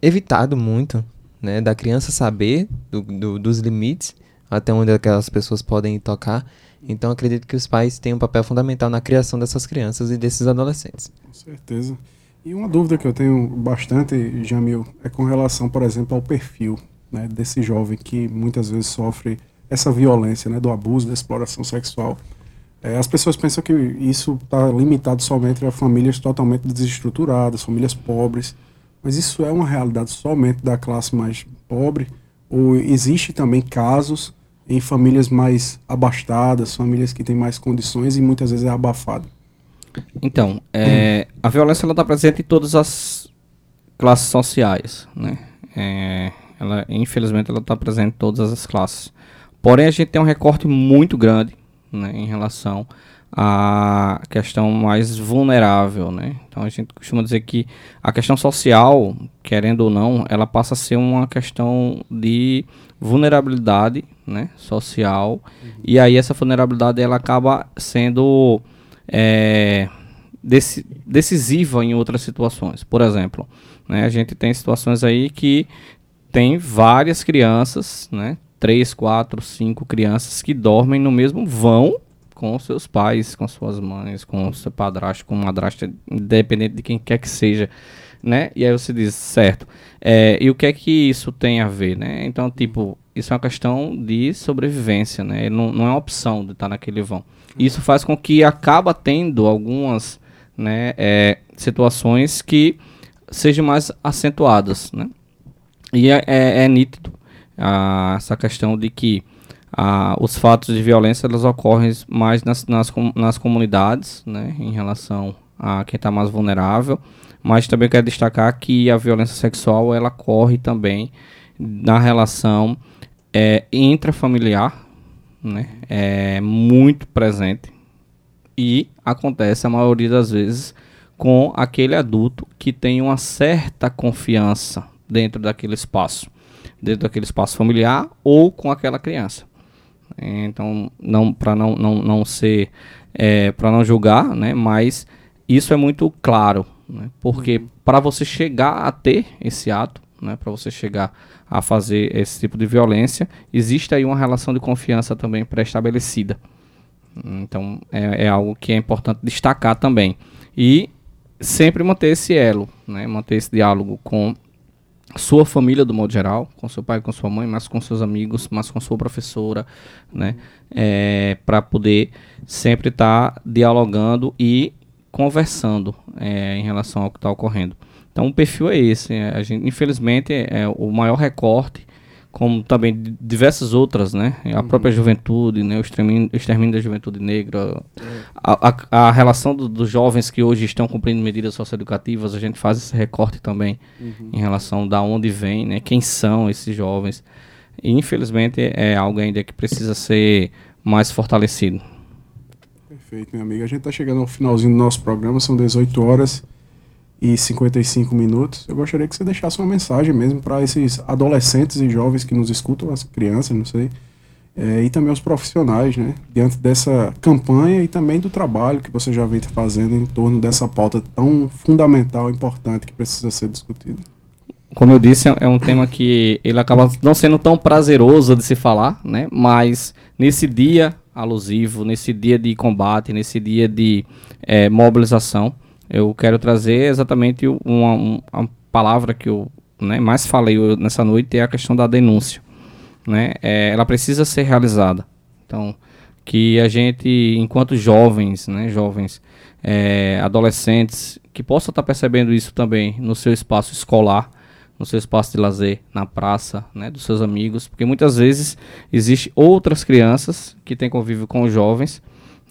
Speaker 2: evitado muito, né, da criança saber do, do, dos limites até onde aquelas pessoas podem tocar. Então acredito que os pais têm um papel fundamental na criação dessas crianças e desses adolescentes.
Speaker 1: Com certeza. E uma dúvida que eu tenho bastante, Jamil, é com relação, por exemplo, ao perfil né, desse jovem que muitas vezes sofre essa violência, né, do abuso, da exploração sexual. É, as pessoas pensam que isso está limitado somente a famílias totalmente desestruturadas, famílias pobres, mas isso é uma realidade somente da classe mais pobre? Ou existe também casos em famílias mais abastadas, famílias que têm mais condições e muitas vezes é abafado?
Speaker 3: Então, é, a violência está presente em todas as classes sociais, né? É, ela, infelizmente, ela está presente em todas as classes. Porém, a gente tem um recorte muito grande né, em relação à questão mais vulnerável. Né? Então, a gente costuma dizer que a questão social, querendo ou não, ela passa a ser uma questão de vulnerabilidade né, social. Uhum. E aí, essa vulnerabilidade ela acaba sendo é, decisiva em outras situações. Por exemplo, né, a gente tem situações aí que tem várias crianças, né? Três, quatro, cinco crianças que dormem no mesmo vão com seus pais, com suas mães, com seu padrasto, com madrasta, independente de quem quer que seja, né? E aí você diz, certo. É, e o que é que isso tem a ver, né? Então, tipo, isso é uma questão de sobrevivência, né? Não, não é uma opção de estar naquele vão. Isso faz com que acaba tendo algumas né, é, situações que sejam mais acentuadas, né? E é, é, é nítido ah, essa questão de que ah, os fatos de violência elas ocorrem mais nas, nas, nas comunidades, né, em relação a quem está mais vulnerável, mas também quero destacar que a violência sexual ela ocorre também na relação é, intrafamiliar, né, é muito presente e acontece a maioria das vezes com aquele adulto que tem uma certa confiança dentro daquele espaço, dentro daquele espaço familiar ou com aquela criança. Então, não para não, não, não ser, é, para não julgar, né? Mas isso é muito claro, né? Porque uhum. para você chegar a ter esse ato, né? Para você chegar a fazer esse tipo de violência, existe aí uma relação de confiança também pré-estabelecida. Então, é, é algo que é importante destacar também. E sempre manter esse elo, né? Manter esse diálogo com sua família do modo geral, com seu pai, com sua mãe, mas com seus amigos, mas com sua professora, né? É, para poder sempre estar tá dialogando e conversando é, em relação ao que está ocorrendo. Então o perfil é esse. É, a gente, infelizmente, é, é o maior recorte como também diversas outras, né? A uhum. própria juventude, né? O extermínio, o extermínio da juventude negra, é. a, a, a, relação do, dos jovens que hoje estão cumprindo medidas socioeducativas, a gente faz esse recorte também uhum. em relação da onde vem, né? Quem são esses jovens. E, infelizmente é algo ainda que precisa ser mais fortalecido.
Speaker 1: Perfeito, meu amigo. A gente está chegando ao finalzinho do nosso programa, são 18 horas e 55 minutos, eu gostaria que você deixasse uma mensagem mesmo para esses adolescentes e jovens que nos escutam, as crianças, não sei, é, e também os profissionais, né, diante dessa campanha e também do trabalho que você já vem fazendo em torno dessa pauta tão fundamental e importante que precisa ser discutido.
Speaker 3: Como eu disse, é um tema que ele acaba não sendo tão prazeroso de se falar, né, mas nesse dia alusivo, nesse dia de combate, nesse dia de é, mobilização, eu quero trazer exatamente uma, uma palavra que eu né, mais falei nessa noite, é a questão da denúncia. Né? É, ela precisa ser realizada. Então, que a gente, enquanto jovens, né, jovens, é, adolescentes, que possa estar tá percebendo isso também no seu espaço escolar, no seu espaço de lazer, na praça, né, dos seus amigos, porque muitas vezes existem outras crianças que têm convívio com os jovens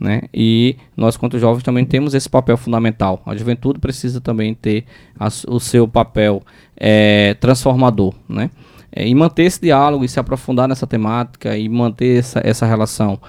Speaker 3: né? E nós, quanto jovens, também temos esse papel fundamental. A juventude precisa também ter a, o seu papel é, transformador, né? É, e manter esse diálogo e se aprofundar nessa temática e manter essa, essa relação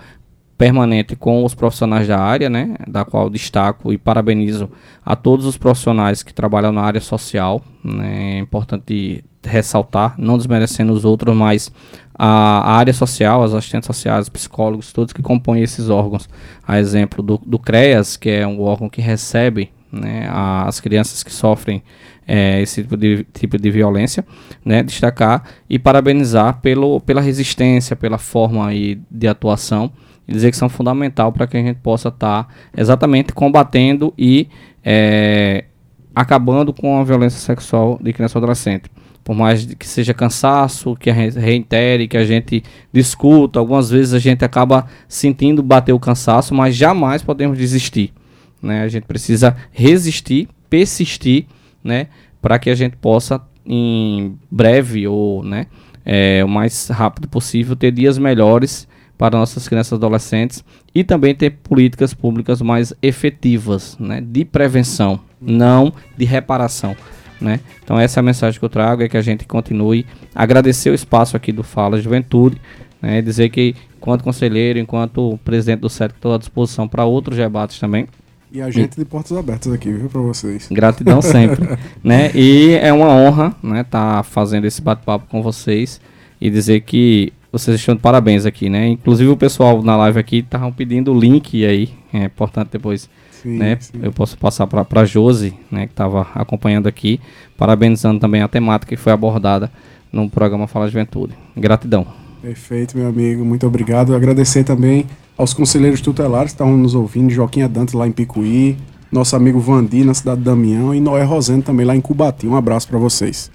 Speaker 3: permanente com os profissionais da área, né, da qual destaco e parabenizo a todos os profissionais que trabalham na área social. Né, é importante ressaltar, não desmerecendo os outros, mas a, área social, as assistentes sociais, os psicólogos, todos que compõem esses órgãos. A exemplo do, do CREAS, que é um órgão que recebe né, as crianças que sofrem é, esse tipo de, tipo de violência, né, destacar e parabenizar pelo, pela resistência, pela forma aí de atuação dizer que são fundamental para que a gente possa estar tá exatamente combatendo e é, acabando com a violência sexual de criança e adolescente por mais que seja cansaço, que a gente reitere, que a gente discuta, algumas vezes a gente acaba sentindo bater o cansaço, mas jamais podemos desistir. Né? A gente precisa resistir, persistir, né? para que a gente possa, em breve ou né, é, o mais rápido possível, ter dias melhores para nossas crianças e adolescentes e também ter políticas públicas mais efetivas né, de prevenção, não de reparação. Né? Então essa é a mensagem que eu trago, é que a gente continue agradecer o espaço aqui do Fala Juventude, né? dizer que enquanto conselheiro, enquanto presidente do SETC, estou à disposição para outros debates também.
Speaker 1: E a gente de portas abertas aqui, viu, para vocês.
Speaker 3: Gratidão sempre, né? E é uma honra, né, estar tá fazendo esse bate-papo com vocês e dizer que vocês estão de parabéns aqui, né? Inclusive o pessoal na live aqui estavam pedindo o link aí, é importante depois Sim, né? Sim. Eu posso passar para a Josi, né, que estava acompanhando aqui, parabenizando também a temática que foi abordada no programa Fala Juventude. Gratidão.
Speaker 1: Perfeito, meu amigo, muito obrigado. Agradecer também aos conselheiros tutelares que estavam nos ouvindo, Joaquim Adantes lá em Picuí, nosso amigo Vandi na cidade de Damião e Noé Rosendo também lá em Cubati. Um abraço para vocês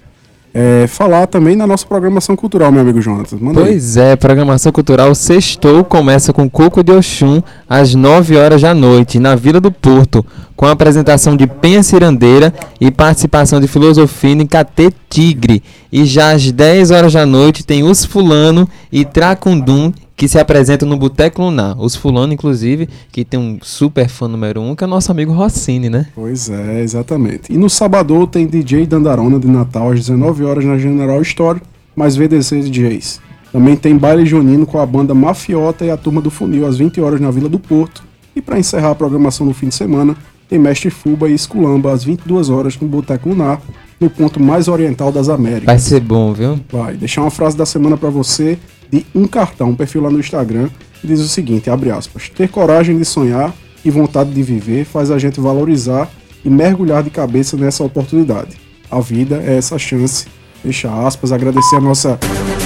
Speaker 1: é, falar também na nossa programação cultural, meu amigo Jonathan.
Speaker 2: Manda pois aí. é, programação cultural Sextou começa com Coco de Oxum às 9 horas da noite, na Vila do Porto, com a apresentação de Penha Cirandeira e participação de Filosofia e Catê Tigre. E já às 10 horas da noite tem Os Fulano e Tracundum que se apresentam no Boteco Lunar. Os fulano, inclusive, que tem um super fã número um, que é o nosso amigo Rossini, né?
Speaker 1: Pois é, exatamente. E no sábado tem DJ Dandarona de Natal às 19 horas na General Store, mais VDC DJs. Também tem baile junino com a banda Mafiota e a Turma do Funil às 20 horas na Vila do Porto. E para encerrar a programação no fim de semana, tem Mestre Fuba e Esculamba às 22 horas no Boteco Lunar, no ponto mais oriental das Américas.
Speaker 2: Vai ser bom, viu?
Speaker 1: Vai. Deixar uma frase da semana para você de um cartão, um perfil lá no Instagram, que diz o seguinte, abre aspas, ter coragem de sonhar e vontade de viver faz a gente valorizar e mergulhar de cabeça nessa oportunidade. A vida é essa chance. Fecha aspas, agradecer a nossa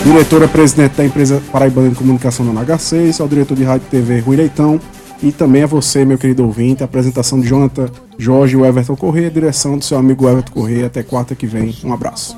Speaker 1: diretora-presidente da empresa Paraibana de Comunicação da NH6, ao diretor de Rádio e TV Rui Leitão, e também a você, meu querido ouvinte, a apresentação de Jonathan Jorge e Everton Corrêa, direção do seu amigo Everton Corrêa. Até quarta que vem. Um abraço.